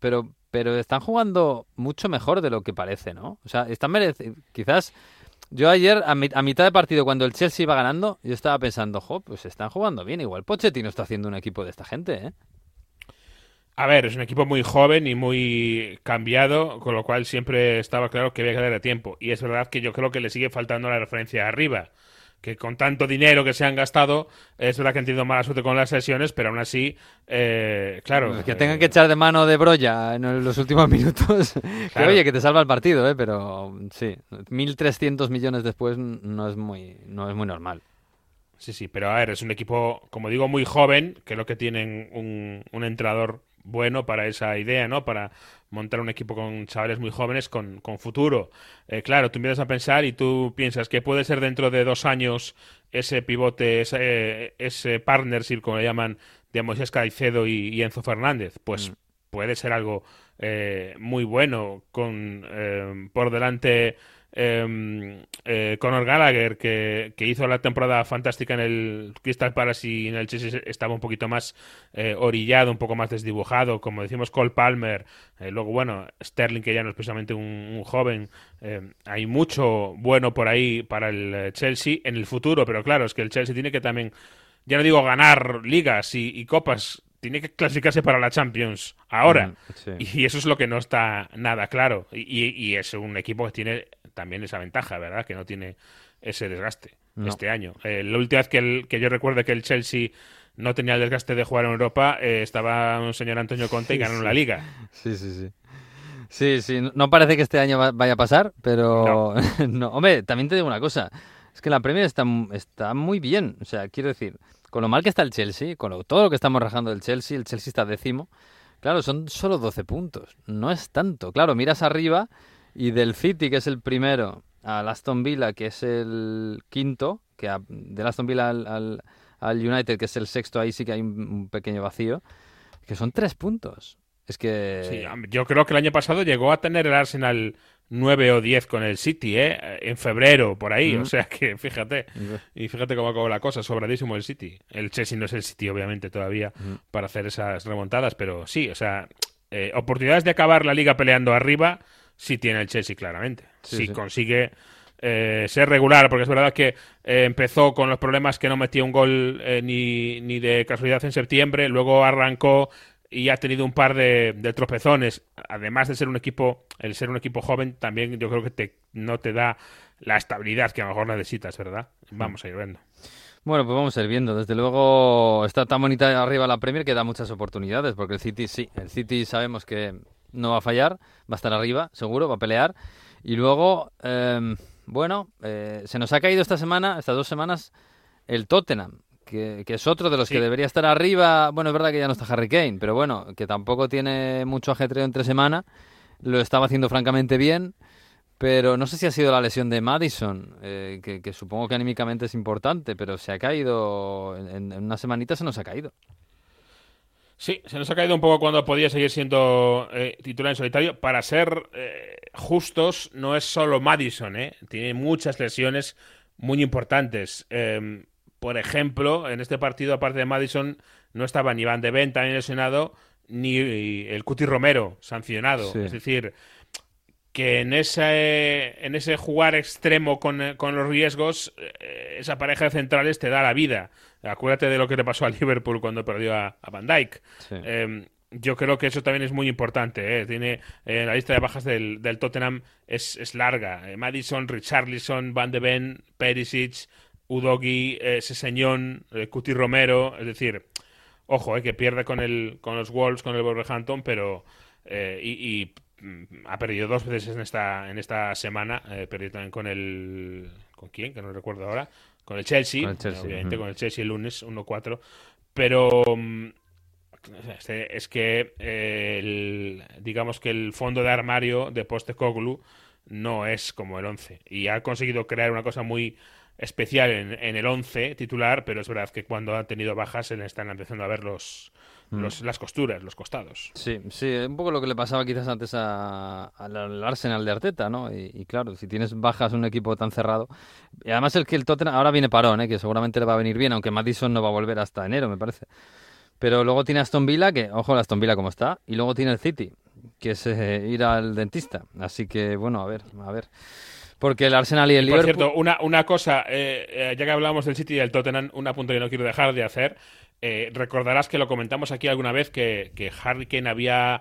pero, pero están jugando mucho mejor de lo que parece, ¿no? O sea, están mereciendo. Quizás yo ayer, a, mi- a mitad de partido, cuando el Chelsea iba ganando, yo estaba pensando, jo, pues están jugando bien. Igual Pochettino está haciendo un equipo de esta gente, ¿eh? A ver, es un equipo muy joven y muy cambiado, con lo cual siempre estaba claro que había que darle tiempo. Y es verdad que yo creo que le sigue faltando la referencia arriba. Que con tanto dinero que se han gastado, es verdad que han tenido mala suerte con las sesiones, pero aún así, eh, claro. que tengan eh, que echar de mano de Broya en los últimos minutos. que oye, que te salva el partido, ¿eh? Pero sí, 1.300 millones después no es muy, no es muy normal. Sí, sí, pero a ver, es un equipo, como digo, muy joven, que es lo que tienen un, un entrenador bueno para esa idea, ¿no? Para montar un equipo con chavales muy jóvenes con, con futuro. Eh, claro, tú empiezas a pensar y tú piensas que puede ser dentro de dos años ese pivote, ese, ese partnership, como le llaman, de Moisés Caicedo y, y Enzo Fernández. Pues Mm. puede ser algo eh, muy bueno, con eh, por delante eh, eh, Conor Gallagher, que, que, hizo la temporada fantástica en el Crystal Palace y en el Chelsea estaba un poquito más eh, orillado, un poco más desdibujado, como decimos Cole Palmer, eh, luego bueno, Sterling, que ya no es precisamente un, un joven, hay mucho bueno por ahí para el Chelsea en el futuro, pero claro, es que el Chelsea tiene que también, ya no digo ganar ligas y, y copas, tiene que clasificarse para la Champions ahora. Mm, sí. Y eso es lo que no está nada claro. Y, y, es un equipo que tiene también esa ventaja, ¿verdad? Que no tiene ese desgaste no. este año. Eh, la última vez que, el, que yo recuerdo que el Chelsea no tenía el desgaste de jugar en Europa, eh, estaba un señor Antonio Conte y ganaron sí. la liga. Sí, sí, sí. Sí, sí, no parece que este año vaya a pasar, pero no. no. Hombre, también te digo una cosa, es que la Premier está, está muy bien, o sea, quiero decir, con lo mal que está el Chelsea, con lo, todo lo que estamos rajando del Chelsea, el Chelsea está décimo, claro, son solo 12 puntos, no es tanto, claro, miras arriba y del City, que es el primero, al Aston Villa, que es el quinto, que a, del Aston Villa al, al, al, United, que es el sexto, ahí sí que hay un, un pequeño vacío, que son tres puntos. Es que... Sí, yo creo que el año pasado llegó a tener el Arsenal 9 o 10 con el City, ¿eh? En febrero, por ahí. O sea que fíjate. Y fíjate cómo acabó la cosa. Sobradísimo el City. El Chelsea no es el City, obviamente, todavía para hacer esas remontadas. Pero sí, o sea, eh, oportunidades de acabar la liga peleando arriba, sí tiene el Chelsea, claramente. Sí, si sí. consigue. Eh, ser regular, porque es verdad que eh, empezó con los problemas que no metía un gol eh, ni, ni de casualidad en septiembre, luego arrancó y ha tenido un par de, de, tropezones. Además de ser un equipo, el ser un equipo joven, también yo creo que te, no te da la estabilidad que a lo mejor necesitas, ¿verdad? Vamos a ir viendo. Bueno, pues vamos a ir viendo. Desde luego está tan bonita arriba la Premier que da muchas oportunidades, porque el City sí, el City sabemos que no va a fallar, va a estar arriba, seguro, va a pelear. Y luego, eh, bueno, eh, se nos ha caído esta semana, estas dos semanas, el Tottenham, que, que, es otro de los sí. que debería estar arriba. Bueno, es verdad que ya no está Harry Kane, pero bueno, que tampoco tiene mucho ajetreo entre semana. Lo estaba haciendo francamente bien, pero no sé si ha sido la lesión de Madison, eh, que, que, supongo que anímicamente es importante, pero se ha caído, en, en, una semanita se nos ha caído. Sí, se nos ha caído un poco cuando podía seguir siendo eh, titular en solitario. Para ser eh, justos, no es solo Madison, ¿eh? tiene muchas lesiones muy importantes. Eh, por ejemplo, en este partido, aparte de Madison, no estaba ni Van de Ven también lesionado, ni el Cuti Romero sancionado. Sí. Es decir, que en ese, en ese jugar extremo con, con los riesgos, eh, esa pareja de centrales te da la vida. Acuérdate de lo que le pasó a Liverpool cuando perdió a, a Van. Sí. Eh, yo creo que eso también es muy importante. ¿eh? Tiene eh, la lista de bajas del, del Tottenham es, es larga. Eh, Madison, Richarlison, Van de Ven, Perisic, Udogi, eh, Seseñón, eh, Cuti Romero, es decir, ojo, eh, que pierde con el con los Wolves, con el Wolverhampton, pero eh, y, y, ha perdido dos veces en esta en esta semana, eh, perdió también con el con quién, que no recuerdo ahora, con el Chelsea, con el Chelsea obviamente uh -huh. con el Chelsea el lunes 1-4, pero mm, es que eh, el, digamos que el fondo de armario de Postecoglou no es como el 11 y ha conseguido crear una cosa muy especial en, en, el 11 titular, pero es verdad que cuando ha tenido bajas se le están empezando a ver los, mm. Los, las costuras, los costados. Sí, sí, un poco lo que le pasaba quizás antes al Arsenal de Arteta, ¿no? Y, y, claro, si tienes bajas un equipo tan cerrado. Y además el que el Tottenham ahora viene parón, ¿eh? que seguramente le va a venir bien, aunque Madison no va a volver hasta enero, me parece. Pero luego tiene Aston Villa, que ojo, Aston Villa como está, y luego tiene el City, que es eh, ir al dentista. Así que, bueno, a ver, a ver. Porque el Arsenal y el Por Liverpool... cierto, una, una cosa, eh, eh, ya que hablamos del City y del Tottenham, un apunto que no quiero dejar de hacer. Eh, recordarás que lo comentamos aquí alguna vez que, que Harry Kane había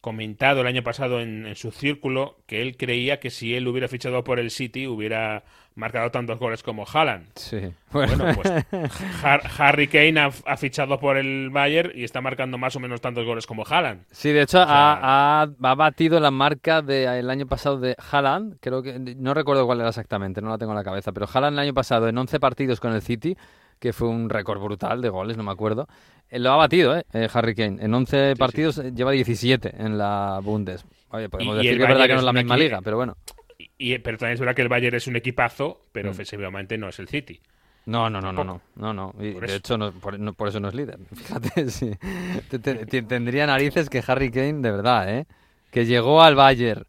comentado el año pasado en, en, su círculo que él creía que si él hubiera fichado por el City hubiera marcado tantos goles como Haaland. Sí. Bueno, bueno pues Har Harry Kane ha, ha, fichado por el Bayern y está marcando más o menos tantos goles como Haaland. Sí, de hecho o sea... ha, ha, ha, batido la marca del de, año pasado de Haaland, creo que no recuerdo cuál era exactamente, no la tengo en la cabeza, pero Haaland el año pasado en 11 partidos con el City que fue un récord brutal de goles, no me acuerdo. Eh, lo ha batido, ¿eh? eh Harry Kane. En 11 sí, partidos sí. lleva 17 en la Bundes. Oye, podemos decir que es verdad que no es la misma liga, pero bueno. Y, pero también es verdad que el Bayern es un equipazo, pero mm. ofensivamente no es el City. No, no, no, no, no, no, no. Y de hecho, no, por, no, por, eso no es líder. Fíjate, sí. te, te, tendría narices que Harry Kane, de verdad, ¿eh? Que llegó al Bayern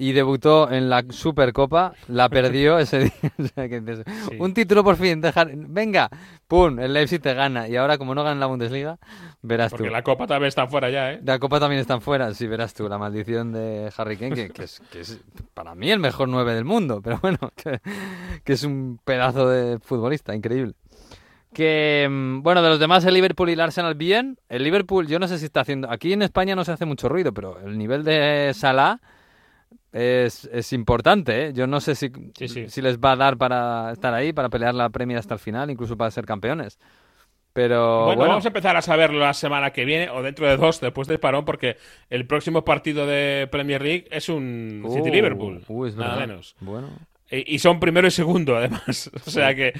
y debutó en la Supercopa, la perdió ese día. O sea, que dices, Sí. Un título por fin, dejar, venga, pum, el Leipzig te gana. Y ahora, como no gana la Bundesliga, verás Porque tú. la Copa también está fuera ya, ¿eh? La Copa también están fuera, sí, verás tú, la maldición de Harry Kane, que, que es, que es para mí el mejor 9 del mundo, pero bueno, que, que es un pedazo de futbolista, increíble. Que, mm, bueno, de los demás, el Liverpool y el Arsenal bien. El Liverpool, yo no sé si está haciendo. Aquí en España no se hace mucho ruido, pero el nivel de Salah es, es importante, ¿eh? Yo no sé si, Sí, sí. si les va a dar para estar ahí, para pelear la Premier hasta el final, incluso para ser campeones. Pero bueno, bueno, vamos a empezar a saberlo la semana que viene o dentro de dos, después del parón, porque el próximo partido de Premier League es un Uh, City-Liverpool. uh, es nada menos. Bueno. Y, y son primero y segundo, además. O sea que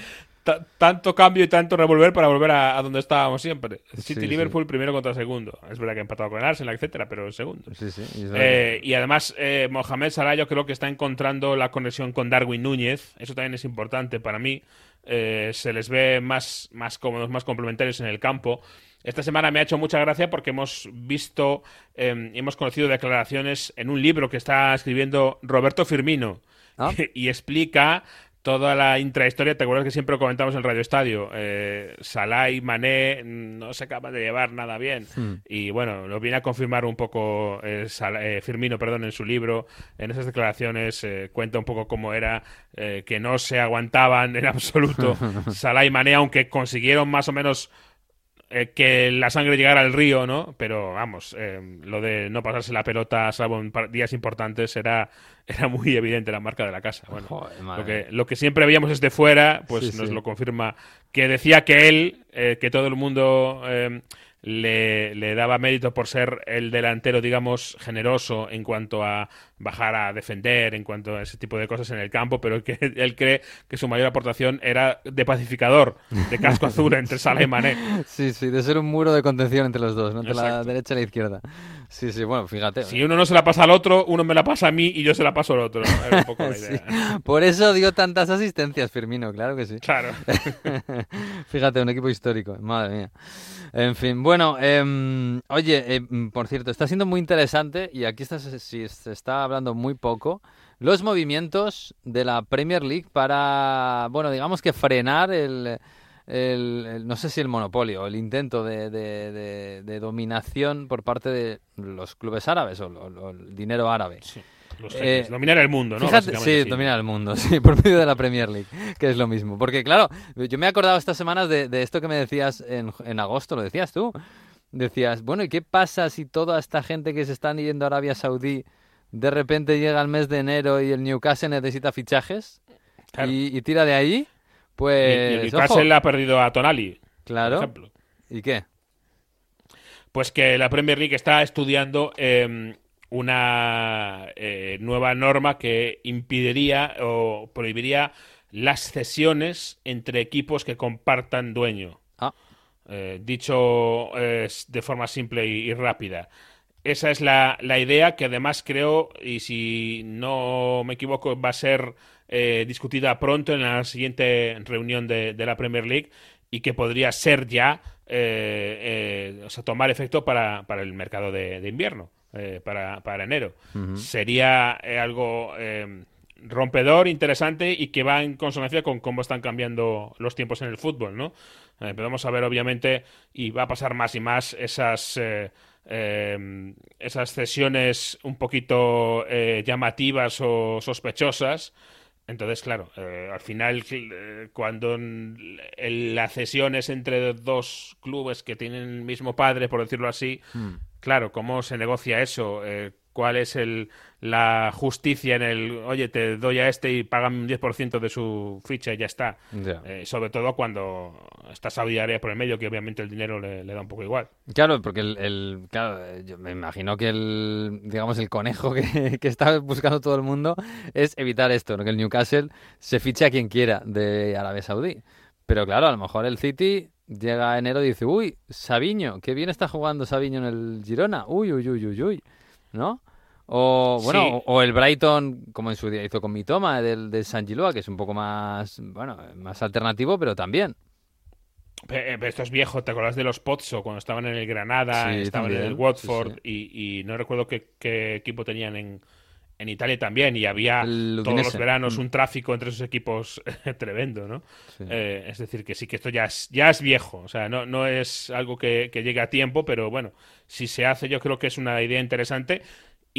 tanto cambio y tanto revolver para volver a, a donde estábamos siempre. Sí, City-Liverpool primero contra segundo. Es verdad que ha empatado con el Arsenal, etcétera, pero segundo. Sí, Eh, y además, eh, Mohamed Salah yo creo que está encontrando la conexión con Darwin Núñez. Eso también es importante para mí. Eh, se les ve más, más cómodos, más complementarios en el campo. Esta semana me ha hecho mucha gracia porque hemos visto, eh, hemos conocido declaraciones en un libro que está escribiendo Roberto Firmino Ah. y explica toda la intrahistoria. ¿Te acuerdas que siempre lo comentamos en Radio Estadio? Eh, Salah y Mané no se acaban de llevar nada bien. Hmm. Y bueno, lo viene a confirmar un poco eh, eh, Firmino, perdón, en su libro. En esas declaraciones eh, cuenta un poco cómo era que no se aguantaban en absoluto Salah y Mané, aunque consiguieron más o menos eh, que la sangre llegara al río, ¿no? Pero vamos, eh, lo de no pasarse la pelota salvo en días importantes era, era muy evidente la marca de la casa. Bueno, Joder, lo que, lo que siempre veíamos desde fuera, pues Sí, nos sí. lo confirma. Que decía que él, eh, que todo el mundo eh, le, le daba mérito por ser el delantero, digamos, generoso en cuanto a bajar a defender, en cuanto a ese tipo de cosas en el campo, pero que él cree que su mayor aportación era de pacificador, de casco azul entre Salah y Mané. Sí, sí, de ser un muro de contención entre los dos, ¿no? entre la derecha y la izquierda. Sí, sí, bueno, fíjate. Si uno no se la pasa al otro, uno me la pasa a mí y yo se la paso al otro. Era un poco la Sí. idea. Por eso dio tantas asistencias, Firmino, claro que sí. Claro. Fíjate, un equipo histórico, madre mía. En fin, bueno, em, oye, em, por cierto, está siendo muy interesante y aquí está, si se está hablando muy poco, los movimientos de la Premier League para, bueno, digamos que frenar el, el- el- no sé si el monopolio, el intento de, de- de- de dominación por parte de los clubes árabes o, el dinero árabe. Los Eh. Dominar el mundo, ¿no? Fíjate, sí, dominar el mundo, sí, por medio de la Premier League, que es lo mismo. Porque claro, yo me he acordado estas semanas de, de esto que me decías en, en agosto, lo decías tú. Decías, bueno, ¿y qué pasa si toda esta gente que se están yendo a Arabia Saudí de repente llega el mes de enero y el Newcastle necesita fichajes Claro. y, y tira de ahí? Y- y Pues, el Newcastle ha perdido a Tonali, por claro. ejemplo. ¿Y qué? Pues que la Premier League está estudiando eh, una eh, nueva norma que impediría o prohibiría las cesiones entre equipos que compartan dueño. Ah. Eh, dicho eh, de forma simple y, y rápida. Esa es la, la idea que además creo, y si no me equivoco, va a ser eh, discutida pronto en la siguiente reunión de, de la Premier League y que podría ser ya, eh, eh, o sea, tomar efecto para, para el mercado de, de invierno, para, para enero. Sería algo rompedor, interesante y que va en consonancia con cómo están cambiando los tiempos en el fútbol, ¿no? Eh, vamos a ver, obviamente, y va a pasar más y más esas, eh, eh, esas cesiones un poquito llamativas o sospechosas. Entonces, claro, eh, al final, eh, cuando n- el- la cesión es entre dos clubes que tienen el mismo padre, por decirlo así, Mm. Claro, ¿cómo se negocia eso? Eh, ¿Cuál es el, la justicia en el, oye, te doy a este y pagan un 10% de su ficha y ya está? Eh, sobre todo cuando está Saudi Arabia por el medio, que obviamente el dinero le, le da un poco igual. Claro, porque el, el- claro, yo me imagino que el, digamos, el conejo que, que está buscando todo el mundo es evitar esto, ¿no? que el Newcastle se fiche a quien quiera de Arabia Saudí. Pero claro, a lo mejor el City llega a enero y dice, uy, Sabiño, qué bien está jugando Sabiño en el Girona, uy, uy, uy, uy, uy, ¿no? O, bueno, Sí. o, o el Brighton, como en su día hizo con Mitoma, del, del San Giloa, que es un poco más, bueno, más alternativo, pero también. Eh, pero esto es viejo, ¿te acuerdas de los Pozzo cuando estaban en el Granada, Sí, estaban en el Watford sí, Y, y no recuerdo qué, qué equipo tenían en, en Italia también, y había todos los veranos Mm. un tráfico entre esos equipos tremendo, ¿no? Eh, es decir, que sí que esto ya es, ya es viejo, o sea, no, no es algo que, que llegue a tiempo, pero bueno, si se hace yo creo que es una idea interesante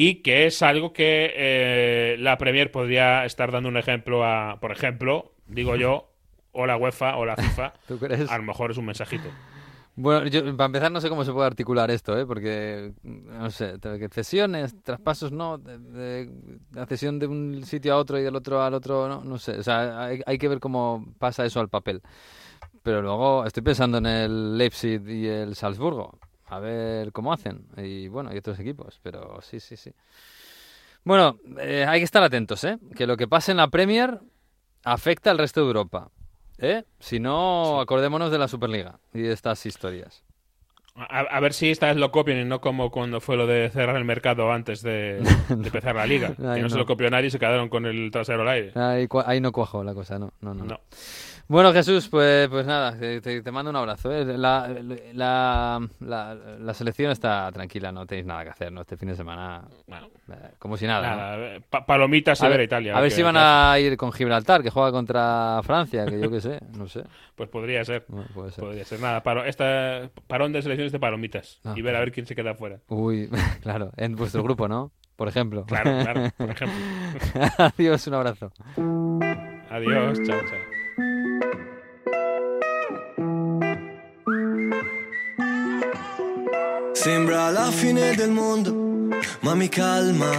y que es algo que eh, la Premier podría estar dando un ejemplo a, por ejemplo, digo yo, o la UEFA o la FIFA, ¿Tú crees? a lo mejor es un mensajito. Bueno, yo, para empezar no sé cómo se puede articular esto, ¿eh? Porque, no sé, cesiones, traspasos, no, de, de- la cesión de un sitio a otro y del otro al otro, no, no sé, o sea, hay, hay que ver cómo pasa eso al papel. Pero luego estoy pensando en el Leipzig y el Salzburgo, a ver cómo hacen, y bueno, y otros equipos, pero sí, sí, sí. Bueno, eh, hay que estar atentos, ¿eh? Que lo que pase en la Premier afecta al resto de Europa. ¿Eh? Si no, acordémonos de la Superliga y de estas historias. A, a ver si esta vez lo copian y no como cuando fue lo de cerrar el mercado antes de, de empezar la liga. que Ay, no, se lo copió nadie y se quedaron con el trasero al aire. Ahí, ahí no cuajo la cosa, no, no, no. no. No. Bueno, Jesús, pues, pues nada, te, mando un abrazo. ¿eh? La, la, la, la selección está tranquila, no tenéis nada que hacer, ¿no? Este fin de semana, Bueno, eh, como si nada. ¿no? nada, eh, pa- palomitas A ver Italia. a ver si van a ir con Gibraltar, que juega contra Francia, que yo qué sé, no sé. Pues podría ser. Bueno, puede ser. Podría ser nada. Paro, esta, parón de selecciones de palomitas. Ah. Y ver a ver quién se queda fuera. Uy, claro, en vuestro grupo, ¿no? Por ejemplo. Claro, claro, por ejemplo. Adiós, un abrazo. Adiós, chao, chao. Sembra la fine del mondo, ma mi calma.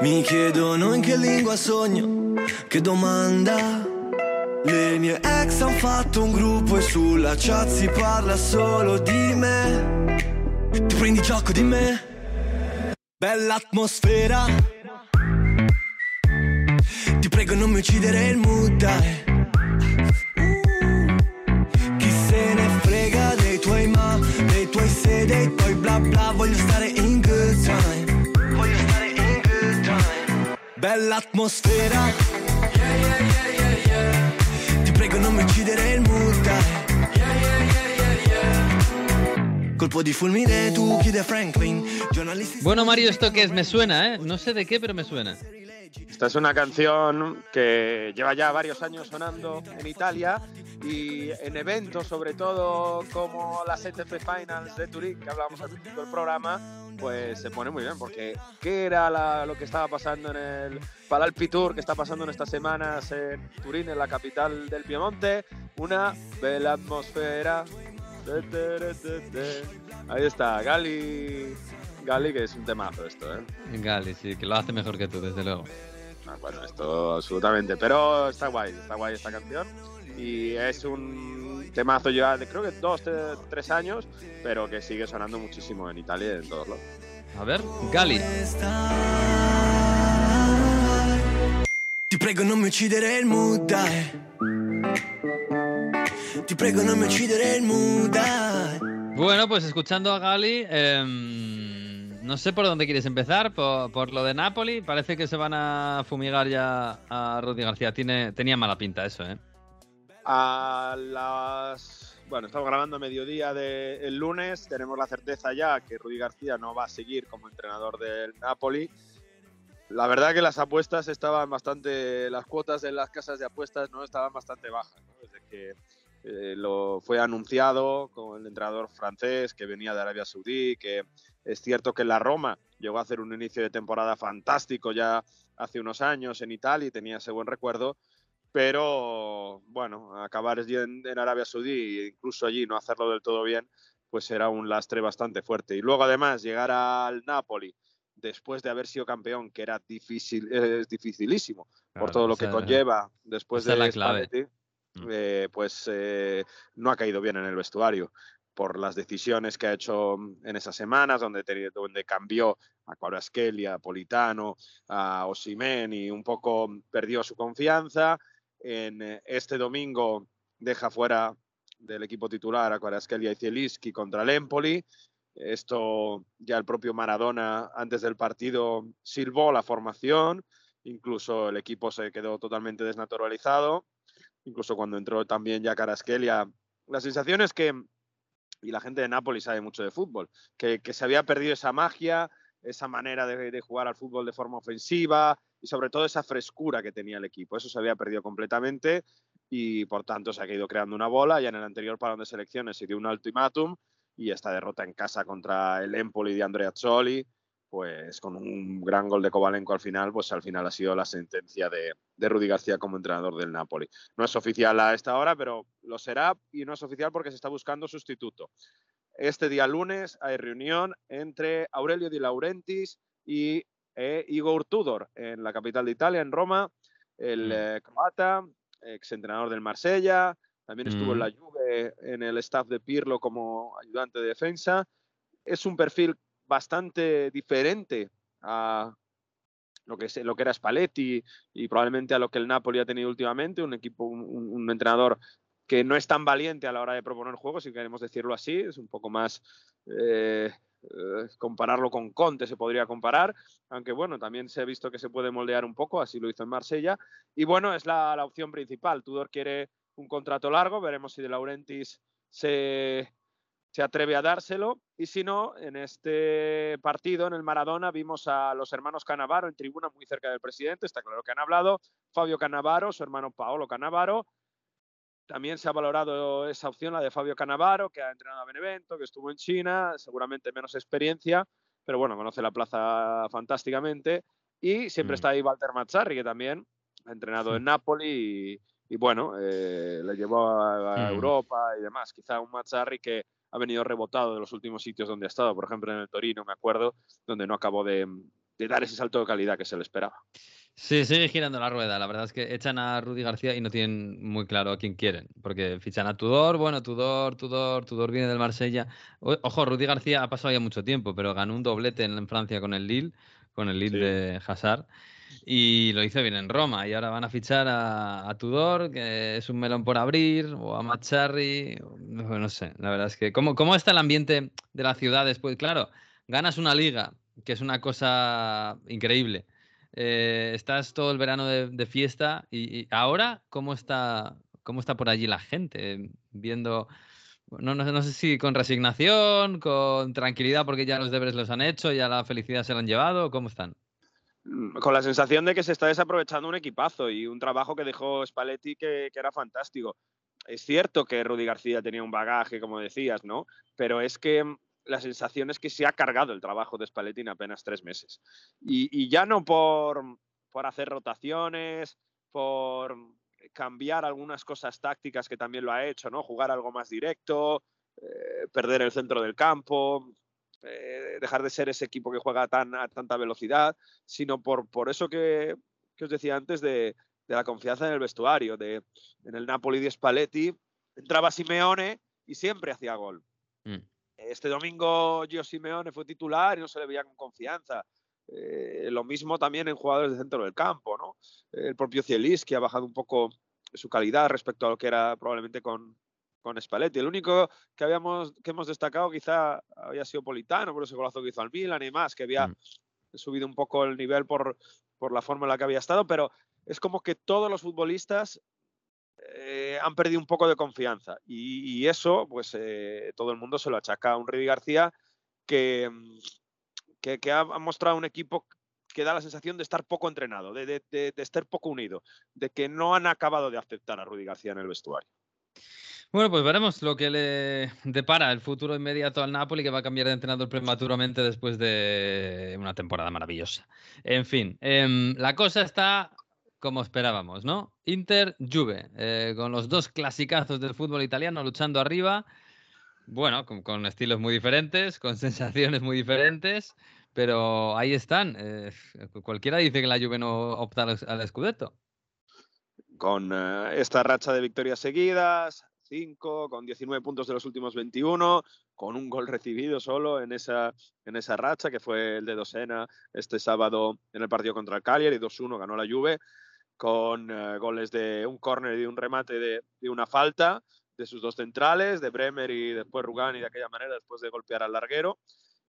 Mi chiedono in che lingua sogno, che domanda. Le mie ex han fatto un gruppo e sulla chat si parla solo di me. Ti prendi gioco di me? Bella atmosfera. Ti prego non mi uccidere il mood, dai. Voglio stare in good time. Voglio stare in good time. Bella atmosfera. Yeah, yeah, yeah, yeah, yeah. Ti prego non mi uccidere il mood, dai Colpo di fulmine, tu chiede Franklin Giornalisti Bueno, Mario, ¿esto qué es? Me suena, ¿eh? No sé de qué, pero me suena. Esta es una canción que lleva ya varios años sonando en Italia y en eventos, sobre todo como las ETF Finals de Turín, que hablábamos al principio del programa, pues se pone muy bien, porque ¿qué era la- lo que estaba pasando en el Palalpi Tour, que está pasando en estas semanas en Turín, en la capital del Piemonte? Una bella atmósfera. Ahí está, Gali. Gali, que es un temazo esto, ¿eh? Gali, sí, que lo hace mejor que tú, desde luego. Ah, bueno, esto absolutamente. Pero está guay, está guay esta canción. Y es un temazo ya de creo que dos, te- tres años, pero que sigue sonando muchísimo en Italia y en todos lados. A ver, Gali. Ti prego non mi uccidere il mood, dai Ti prego non mi uccidere il mood, Bueno, pues escuchando a Gali, em, no sé por dónde quieres empezar, por, por lo de Napoli. Parece que se van a fumigar ya a Rudy García. Tiene, tenía mala pinta eso, ¿eh? A las. Bueno, estamos grabando a mediodía del lunes. Tenemos la certeza ya que Rudy García no va a seguir como entrenador del Napoli. La verdad que las apuestas estaban bastante. Las cuotas de las casas de apuestas no estaban bastante bajas. ¿no? Desde que eh, lo fue anunciado con el entrenador francés que venía de Arabia Saudí, que es cierto que la Roma llegó a hacer un inicio de temporada fantástico ya hace unos años en Italia y tenía ese buen recuerdo, pero bueno, acabar en, en Arabia Saudí e incluso allí no hacerlo del todo bien, pues era un lastre bastante fuerte. Y luego además llegar al Napoli después de haber sido campeón, que era difícil, es dificilísimo por todo lo que conlleva después de la clave. Spalletti. Eh, pues eh, no ha caído bien en el vestuario por las decisiones que ha hecho en esas semanas, donde, donde cambió a Kvaratskhelia, a Politano, a Osimen y un poco perdió su confianza. En eh, este domingo deja fuera del equipo titular a Kvaratskhelia y Zielinski contra el Empoli. Esto ya el propio Maradona antes del partido silbó la formación, incluso el equipo se quedó totalmente desnaturalizado, incluso cuando entró también ya Caraskelia. La sensación es que, y la gente de Nápoles sabe mucho de fútbol, que, que se había perdido esa magia, esa manera de, de jugar al fútbol de forma ofensiva y sobre todo esa frescura que tenía el equipo. Eso se había perdido completamente y por tanto se ha ido creando una bola. Ya en el anterior parón de selecciones se dio un ultimátum y esta derrota en casa contra el Empoli de Andrea Zoli, pues con un gran gol de Kovalenko al final, pues al final ha sido la sentencia de, de Rudy García como entrenador del Napoli. No es oficial a esta hora, pero lo será y no es oficial porque se está buscando sustituto. Este día lunes hay reunión entre Aurelio Di Laurentiis y eh, Igor Tudor en la capital de Italia, en Roma, el Mm. eh, croata, exentrenador del Marsella, también estuvo en Mm. la Juve en el staff de Pirlo como ayudante de defensa. Es un perfil bastante diferente a lo que, lo que era Spalletti y probablemente a lo que el Napoli ha tenido últimamente, un equipo, un, entrenador que no es tan valiente a la hora de proponer juegos, si queremos decirlo así, es un poco más eh, eh, compararlo con Conte se podría comparar, aunque bueno, también se ha visto que se puede moldear un poco, así lo hizo en Marsella, y bueno, es la, la opción principal. Tudor quiere un contrato largo, veremos si De Laurentiis se, se atreve a dárselo, y si no, en este partido, en el Maradona, vimos a los hermanos Canavaro en tribuna muy cerca del presidente, está claro que han hablado, Fabio Canavaro, su hermano Paolo Canavaro, también se ha valorado esa opción, la de Fabio Canavaro, que ha entrenado a Benevento, que estuvo en China, seguramente menos experiencia, pero bueno, conoce la plaza fantásticamente. Y siempre Mm. está ahí Walter Mazzarri, que también ha entrenado Sí. en Napoli y, y bueno, eh, le llevó a, a Mm. Europa y demás. Quizá un Mazzarri que ha venido rebotado de los últimos sitios donde ha estado, por ejemplo en el Torino, me acuerdo, donde no acabó de, de dar ese salto de calidad que se le esperaba. Sí, sigue girando la rueda. La verdad es que echan a Rudy García y no tienen muy claro a quién quieren. Porque fichan a Tudor, bueno, Tudor, Tudor, Tudor viene del Marsella. Ojo, Rudy García ha pasado ya mucho tiempo, pero ganó un doblete en, en Francia con el Lille, con el Lille Sí. de Hazard. Y lo hizo bien en Roma. Y ahora van a fichar a, Tudor, que es un melón por abrir, o a Macharri. No, sé, la verdad es que. ¿cómo, ¿Cómo está el ambiente de la ciudad después? Claro, ganas una liga, que es una cosa increíble. Eh, estás todo el verano de, fiesta y, y ahora, ¿cómo está, ¿cómo está por allí la gente? Viendo, no, no, no sé si con resignación, con tranquilidad porque ya los deberes los han hecho, ya la felicidad se la han llevado, ¿cómo están? Mm, con la sensación de que se está desaprovechando un equipazo y un trabajo que dejó Spalletti que, era fantástico. Es cierto que Rudy García tenía un bagaje, como decías, ¿no? Pero es que mm, la sensación es que se ha cargado el trabajo de Spalletti en apenas tres meses. Y, ya no por, por hacer rotaciones, por cambiar algunas cosas tácticas que también lo ha hecho, ¿no? Jugar algo más directo, eh, perder el centro del campo, eh, dejar de ser ese equipo que juega tan, a tanta velocidad, sino por, por eso que, que os decía antes de, de la confianza en el vestuario. De, en el Napoli de Spalletti entraba Simeone y siempre hacía gol. Mm. Este domingo Gio Simeone fue titular y no se le veía con confianza. Eh, lo mismo también en jugadores de centro del campo, ¿no? El propio Cielis, que ha bajado un poco su calidad respecto a lo que era probablemente con, con Spalletti. El único que habíamos que hemos destacado quizá había sido Politano por ese golazo que hizo al Milan y más, que había Mm. subido un poco el nivel por, por la forma en la que había estado, pero es como que todos los futbolistas eh, han perdido un poco de confianza y, y eso, pues eh, todo el mundo se lo achaca a un Rudy García que, que, que ha, ha mostrado un equipo que da la sensación de estar poco entrenado, de, de- de- de estar poco unido, de que no han acabado de aceptar a Rudy García en el vestuario. Bueno, pues veremos lo que le depara el futuro inmediato al Napoli, que va a cambiar de entrenador prematuramente después de una temporada maravillosa. En fin, em, la cosa está como esperábamos, ¿no? Inter, Juve, eh, con los dos clasicazos del fútbol italiano luchando arriba, bueno, con, estilos muy diferentes, con sensaciones muy diferentes, pero ahí están. eh, cualquiera dice que la Juve no opta al, al Scudetto. Con eh, esta racha de victorias seguidas, 5, con 19 puntos de los últimos 21, con un gol recibido solo en esa, en esa racha, que fue el de Dosena este sábado en el partido contra el Cagliari, 2-1 ganó la Juve, con eh, goles de un córner y de un remate de, una falta de sus dos centrales, de Bremer y después Rugani de aquella manera, después de golpear al larguero,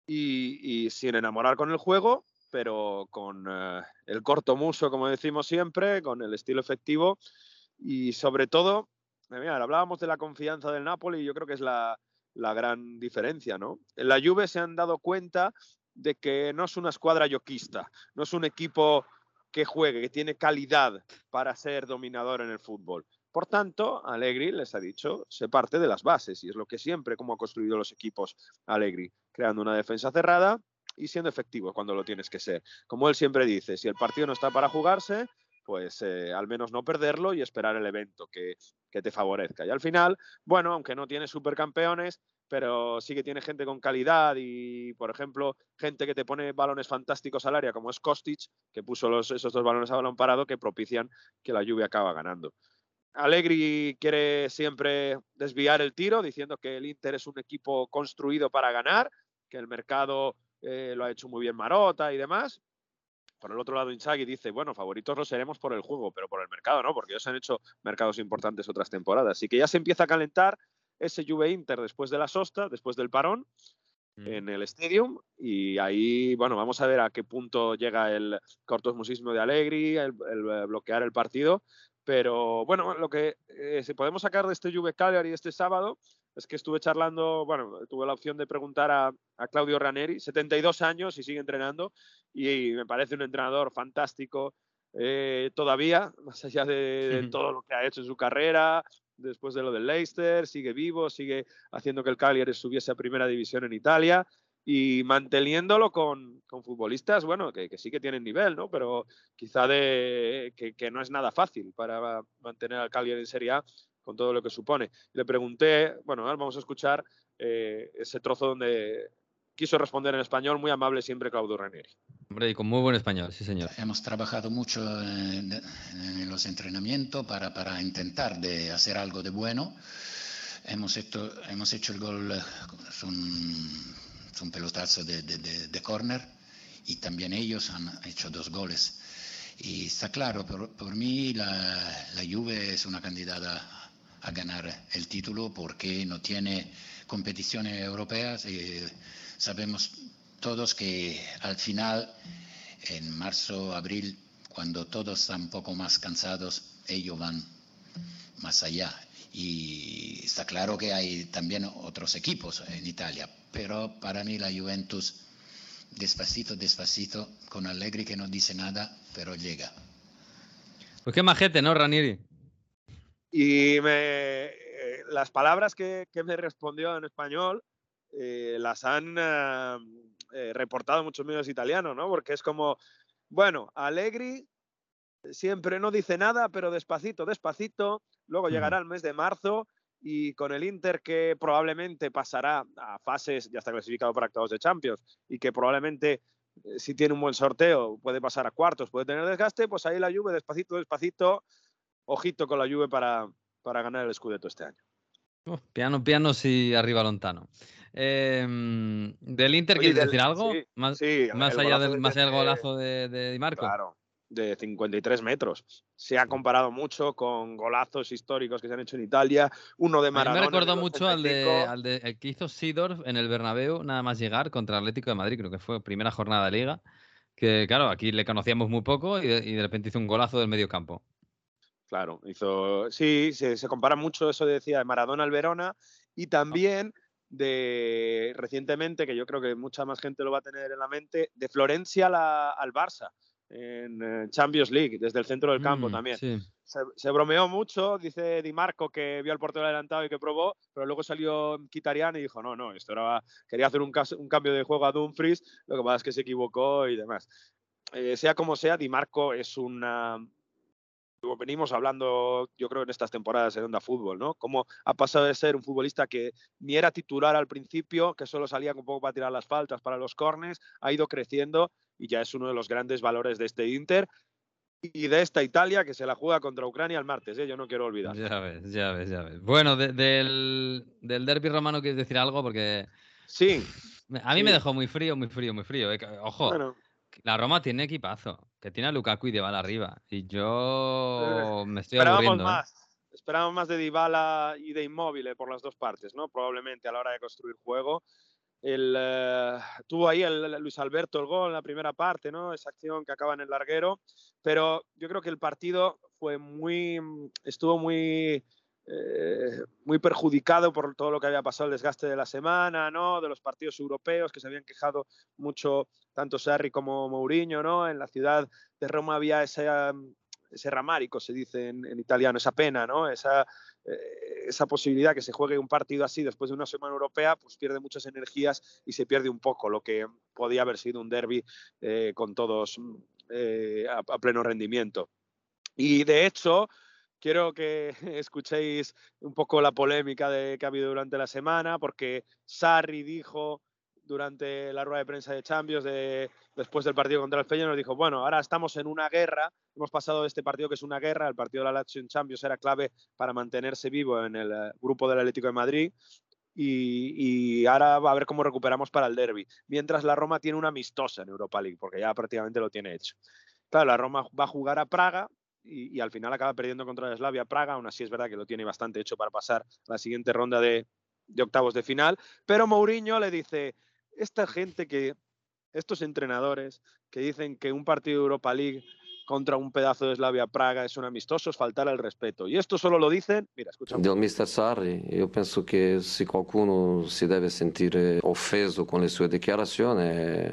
y, sin enamorar con el juego, pero con eh, el corto muso, como decimos siempre, con el estilo efectivo y sobre todo, mira, hablábamos de la confianza del Napoli y yo creo que es la, la gran diferencia, ¿no? En la Juve se han dado cuenta de que no es una escuadra yoquista, no es un equipo que juegue, que tiene calidad para ser dominador en el fútbol. Por tanto, Allegri les ha dicho, se parte de las bases y es lo que siempre, como ha construido los equipos Allegri, creando una defensa cerrada y siendo efectivo cuando lo tienes que ser. Como él siempre dice, si el partido no está para jugarse, pues eh, al menos no perderlo y esperar el evento que, que te favorezca. Y al final, bueno, aunque no tiene supercampeones, pero sí que tiene gente con calidad y, por ejemplo, gente que te pone balones fantásticos al área, como es Kostic, que puso esos dos balones a balón parado que propician que la lluvia acaba ganando. Allegri quiere siempre desviar el tiro, diciendo que el Inter es un equipo construido para ganar, que el mercado eh, lo ha hecho muy bien Marota y demás. Por el otro lado, Inzaghi dice, bueno, favoritos lo seremos por el juego, pero por el mercado no, porque ellos han hecho mercados importantes otras temporadas. Así que ya se empieza a calentar ese Juve Inter después de la sosta, después del parón, Mm. en el Stadium y ahí, bueno, vamos a ver a qué punto llega el cortosmosismo de Allegri, el, el, eh, bloquear el partido, pero bueno, lo que eh, podemos sacar de este Juve Cagliari este sábado es que estuve charlando, bueno, tuve la opción de preguntar a, a Claudio Ranieri, 72 años y sigue entrenando y, me parece un entrenador fantástico eh, todavía, más allá de, de todo lo que ha hecho en su carrera, después de lo del Leicester, sigue vivo, sigue haciendo que el Cagliari subiese a primera división en Italia y manteniéndolo con, con futbolistas, bueno, que, que, sí que tienen nivel, ¿no? Pero quizá de que, que, no es nada fácil para mantener al Cagliari en Serie A con todo lo que supone. Le pregunté, bueno, ahora vamos a escuchar eh, ese trozo donde quiso responder en español, muy amable siempre Claudio Ranieri. Hombre, y con muy buen español, sí señor. Hemos trabajado mucho en, en los entrenamientos para, para, intentar de hacer algo de bueno. Hemos hecho, hemos hecho el gol son, son pelotazo de, de, de, de corner y también ellos han hecho dos goles. Y está claro, por, por mí la, la, Juve es una candidata a ganar el título porque no tiene competiciones europeas. Y sabemos todos que al final, en marzo, abril, cuando todos están un poco más cansados, ellos van más allá. Y está claro que hay también otros equipos en Italia, pero para mí la Juventus, despacito, despacito, con Allegri que no dice nada, pero llega. Pues qué majete, ¿no, Ranieri? Y me, eh, las palabras que, que, me respondió en español eh, las han uh, eh, reportado muchos medios italianos, ¿no? Porque es como, bueno, Allegri siempre no dice nada, pero despacito, despacito, luego llegará el mes de marzo y con el Inter que probablemente pasará a fases, ya está clasificado para octavos de Champions, y que probablemente si tiene un buen sorteo puede pasar a cuartos, puede tener desgaste, pues ahí la Juve despacito, despacito, ojito con la Juve para, para ganar el Scudetto este año. Oh, piano, piano, sí, arriba Lontano. Eh, ¿Del Inter quieres decir algo? Sí, más, sí, más allá del, más allá del golazo de, de Di Marco. Claro, de 53 metros. Se ha comparado mucho con golazos históricos que se han hecho en Italia. Uno de Maradona. me recordó mucho al de, al de el que hizo Sidorf en el Bernabéu, nada más llegar contra Atlético de Madrid, creo que fue primera jornada de liga. Que claro, aquí le conocíamos muy poco y de, y de repente hizo un golazo del medio campo. Claro, hizo. Sí, se, se, compara mucho eso, decía, de Maradona al Verona y también de recientemente, que yo creo que mucha más gente lo va a tener en la mente, de Florencia la, al Barça en eh, Champions League, desde el centro del campo mm, también. Sí. Se, se, bromeó mucho, dice Di Marco que vio al portero adelantado y que probó, pero luego salió Kitarian y dijo, no, no, esto era, quería hacer un, caso, un cambio de juego a Dumfries, lo que pasa es que se equivocó y demás. Eh, sea como sea, Di Marco es una, venimos hablando, yo creo, en estas temporadas de Onda Fútbol, ¿no? Cómo ha pasado de ser un futbolista que ni era titular al principio, que solo salía un poco para tirar las faltas, para los cornes, ha ido creciendo y ya es uno de los grandes valores de este Inter y de esta Italia que se la juega contra Ucrania el martes, ¿eh? yo no quiero olvidar. Ya ves, ya ves, ya ves. Bueno, de, del, del derby romano quieres decir algo porque... Sí. A mí sí. me dejó muy frío, muy frío, muy frío. ¿eh? Ojo. Bueno la Roma tiene equipazo, que tiene a Lukaku y Dybala arriba. Y yo me estoy Esperábamos aburriendo. Más. ¿eh? Esperábamos más de Dybala y de Inmóvil por las dos partes, ¿no? Probablemente a la hora de construir juego. El, uh, tuvo ahí el, el, Luis Alberto el gol en la primera parte, ¿no? Esa acción que acaba en el larguero. Pero yo creo que el partido fue muy. estuvo muy eh, muy perjudicado por todo lo que había pasado, el desgaste de la semana, ¿no? De los partidos europeos que se habían quejado mucho tanto Sarri como Mourinho, ¿no? En la ciudad de Roma había um, ese ramárico, se dice en, en italiano, esa pena, ¿no? Esa, eh, esa posibilidad que se juegue un partido así después de una semana europea, pues pierde muchas energías y se pierde un poco lo que podía haber sido un derby eh, con todos eh, a, a pleno rendimiento. Y de hecho, quiero que escuchéis un poco la polémica de, que ha habido durante la semana, porque Sarri dijo durante la rueda de prensa de Champions, de, después del partido contra el Feyenoord, dijo, bueno, ahora estamos en una guerra, hemos pasado de este partido que es una guerra, el partido de la Lazio en Champions era clave para mantenerse vivo en el eh, grupo del Atlético de Madrid, y, y, ahora va a ver cómo recuperamos para el derby. Mientras la Roma tiene una amistosa en Europa League, porque ya prácticamente lo tiene hecho. Claro, la Roma va a jugar a Praga, y, y, al final acaba perdiendo contra el Slavia Praga, aún así es verdad que lo tiene bastante hecho para pasar a la siguiente ronda de, de octavos de final, pero Mourinho le dice, esta gente que, estos entrenadores que dicen que un partido de Europa League contra un pedazo de Slavia Praga es un amistoso, es faltar al respeto. Y esto solo lo dicen, mira, escucha. Del Mr. Sarri, io penso che se qualcuno si deve sentire offeso con le sue dichiarazioni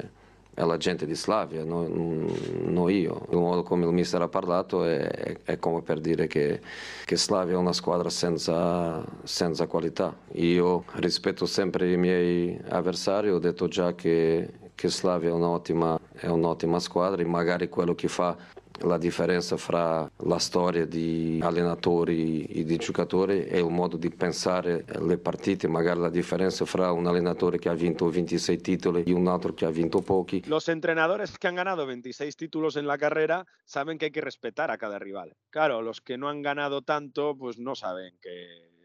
è la gente di Slavia, no, non io. Il modo come il mister ha parlato è, è come per dire che, che, Slavia è una squadra senza, senza qualità. Io rispetto sempre i miei avversari, ho detto già che, che Slavia è un'ottima, è un'ottima squadra e magari quello che fa la differenza fra la storia di allenatori e di giocatori e il modo di pensare le partite, magari la differenza fra un allenatore che ha vinto 26 titoli e un altro che ha vinto pochi. Los entrenadores que han ganado 26 títulos en la carrera saben que hay que respetar a cada rival. Claro, los que no han ganado tanto, pues no saben que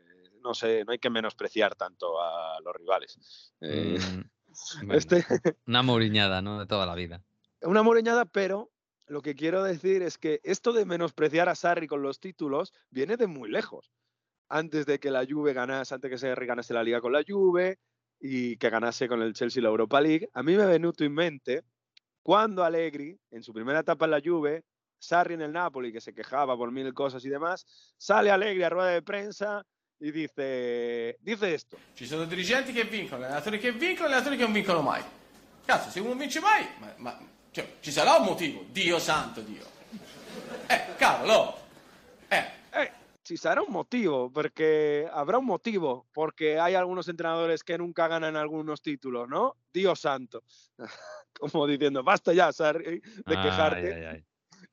no sé, no hay que menospreciar tanto a los rivales. Eh, mm, bueno, este... una moriñada, ¿no? De toda la vida. Una moriñada, pero lo que quiero decir es que esto de menospreciar a Sarri con los títulos viene de muy lejos. Antes de que la Juve ganase, antes de que se ganase la Liga con la Juve y que ganase con el Chelsea la Europa League, a mí me venuto en mente cuando Allegri, en su primera etapa en la Juve, Sarri en el Napoli, que se quejaba por mil cosas y demás, sale Allegri a rueda de prensa y dice, dice esto. Ci sono dirigenti che vincono, allenatori che vincono, allenatori che non vincono mai. Cazzo, se uno vince mai, ma, ma cioè, ci sarà un motivo, Dio santo Dio. Eh, cavolo. Eh. eh. Ci sarà un motivo, porque habrá un motivo, porque hay algunos entrenadores que nunca ganan algunos títulos, ¿no? Dios santo. Como diciendo, basta ya, Sarri, de quejarte. Ay, ay, ay.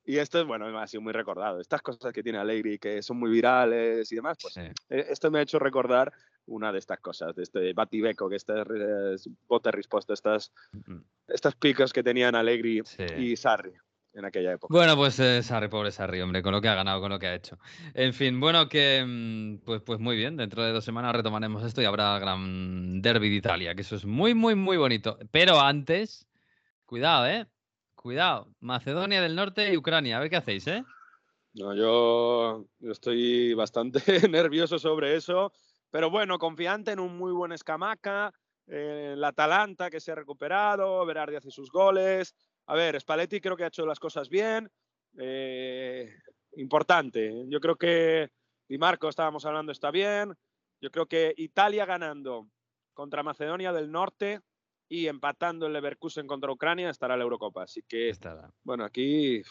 Y esto es, bueno, ha sido muy recordado. Estas cosas que tiene Allegri, que son muy virales y demás, pues Sí. eh, esto me ha hecho recordar una de estas cosas, de este batibeco, que estas eh, bote risposta, estas, Mm. estas picos que tenían Allegri Sí. y Sarri en aquella época. Bueno, pues eh, Sarri, pobre Sarri, hombre, con lo que ha ganado, con lo que ha hecho. En fin, bueno, que mm, pues, pues muy bien, dentro de dos semanas retomaremos esto y habrá gran derby de Italia, que eso es muy, muy, muy bonito. Pero antes, cuidado, ¿eh? Cuidado, Macedonia del Norte y Ucrania, a ver qué hacéis, ¿eh? No, yo, yo estoy bastante nervioso sobre eso, pero bueno, confiante en un muy buen escamaca, eh, el Atalanta que se ha recuperado, Berardi hace sus goles. A ver, Spalletti creo que ha hecho las cosas bien. eh, importante. Yo creo que Di Marco, estábamos hablando, está bien. Yo creo que Italia ganando contra Macedonia del Norte y empatando el Leverkusen contra Ucrania estará la Eurocopa. Así que, Estará. bueno, aquí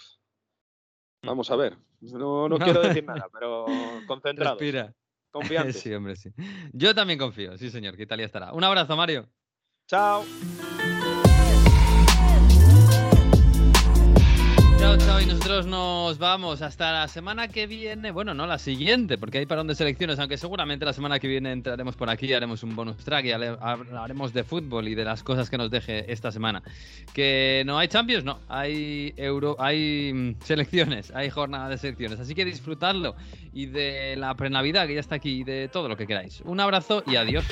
vamos a ver. No, no quiero decir nada, pero concentrados, Respira. Confiantes. Sí, hombre, sí. Yo también confío, sí, señor, que Italia estará. Un abrazo, Mario. Chao. Chao, nos vamos hasta la semana que viene. Bueno, no la siguiente, porque hay parón de selecciones, aunque seguramente la semana que viene entraremos por aquí, haremos un bonus track y hablaremos de fútbol y de las cosas que nos deje esta semana. Que no hay Champions, no. Hay Euro, hay mm, selecciones, hay jornada de selecciones. Así que disfrutadlo y de la prenavidad que ya está aquí y de todo lo que queráis. Un abrazo y adiós.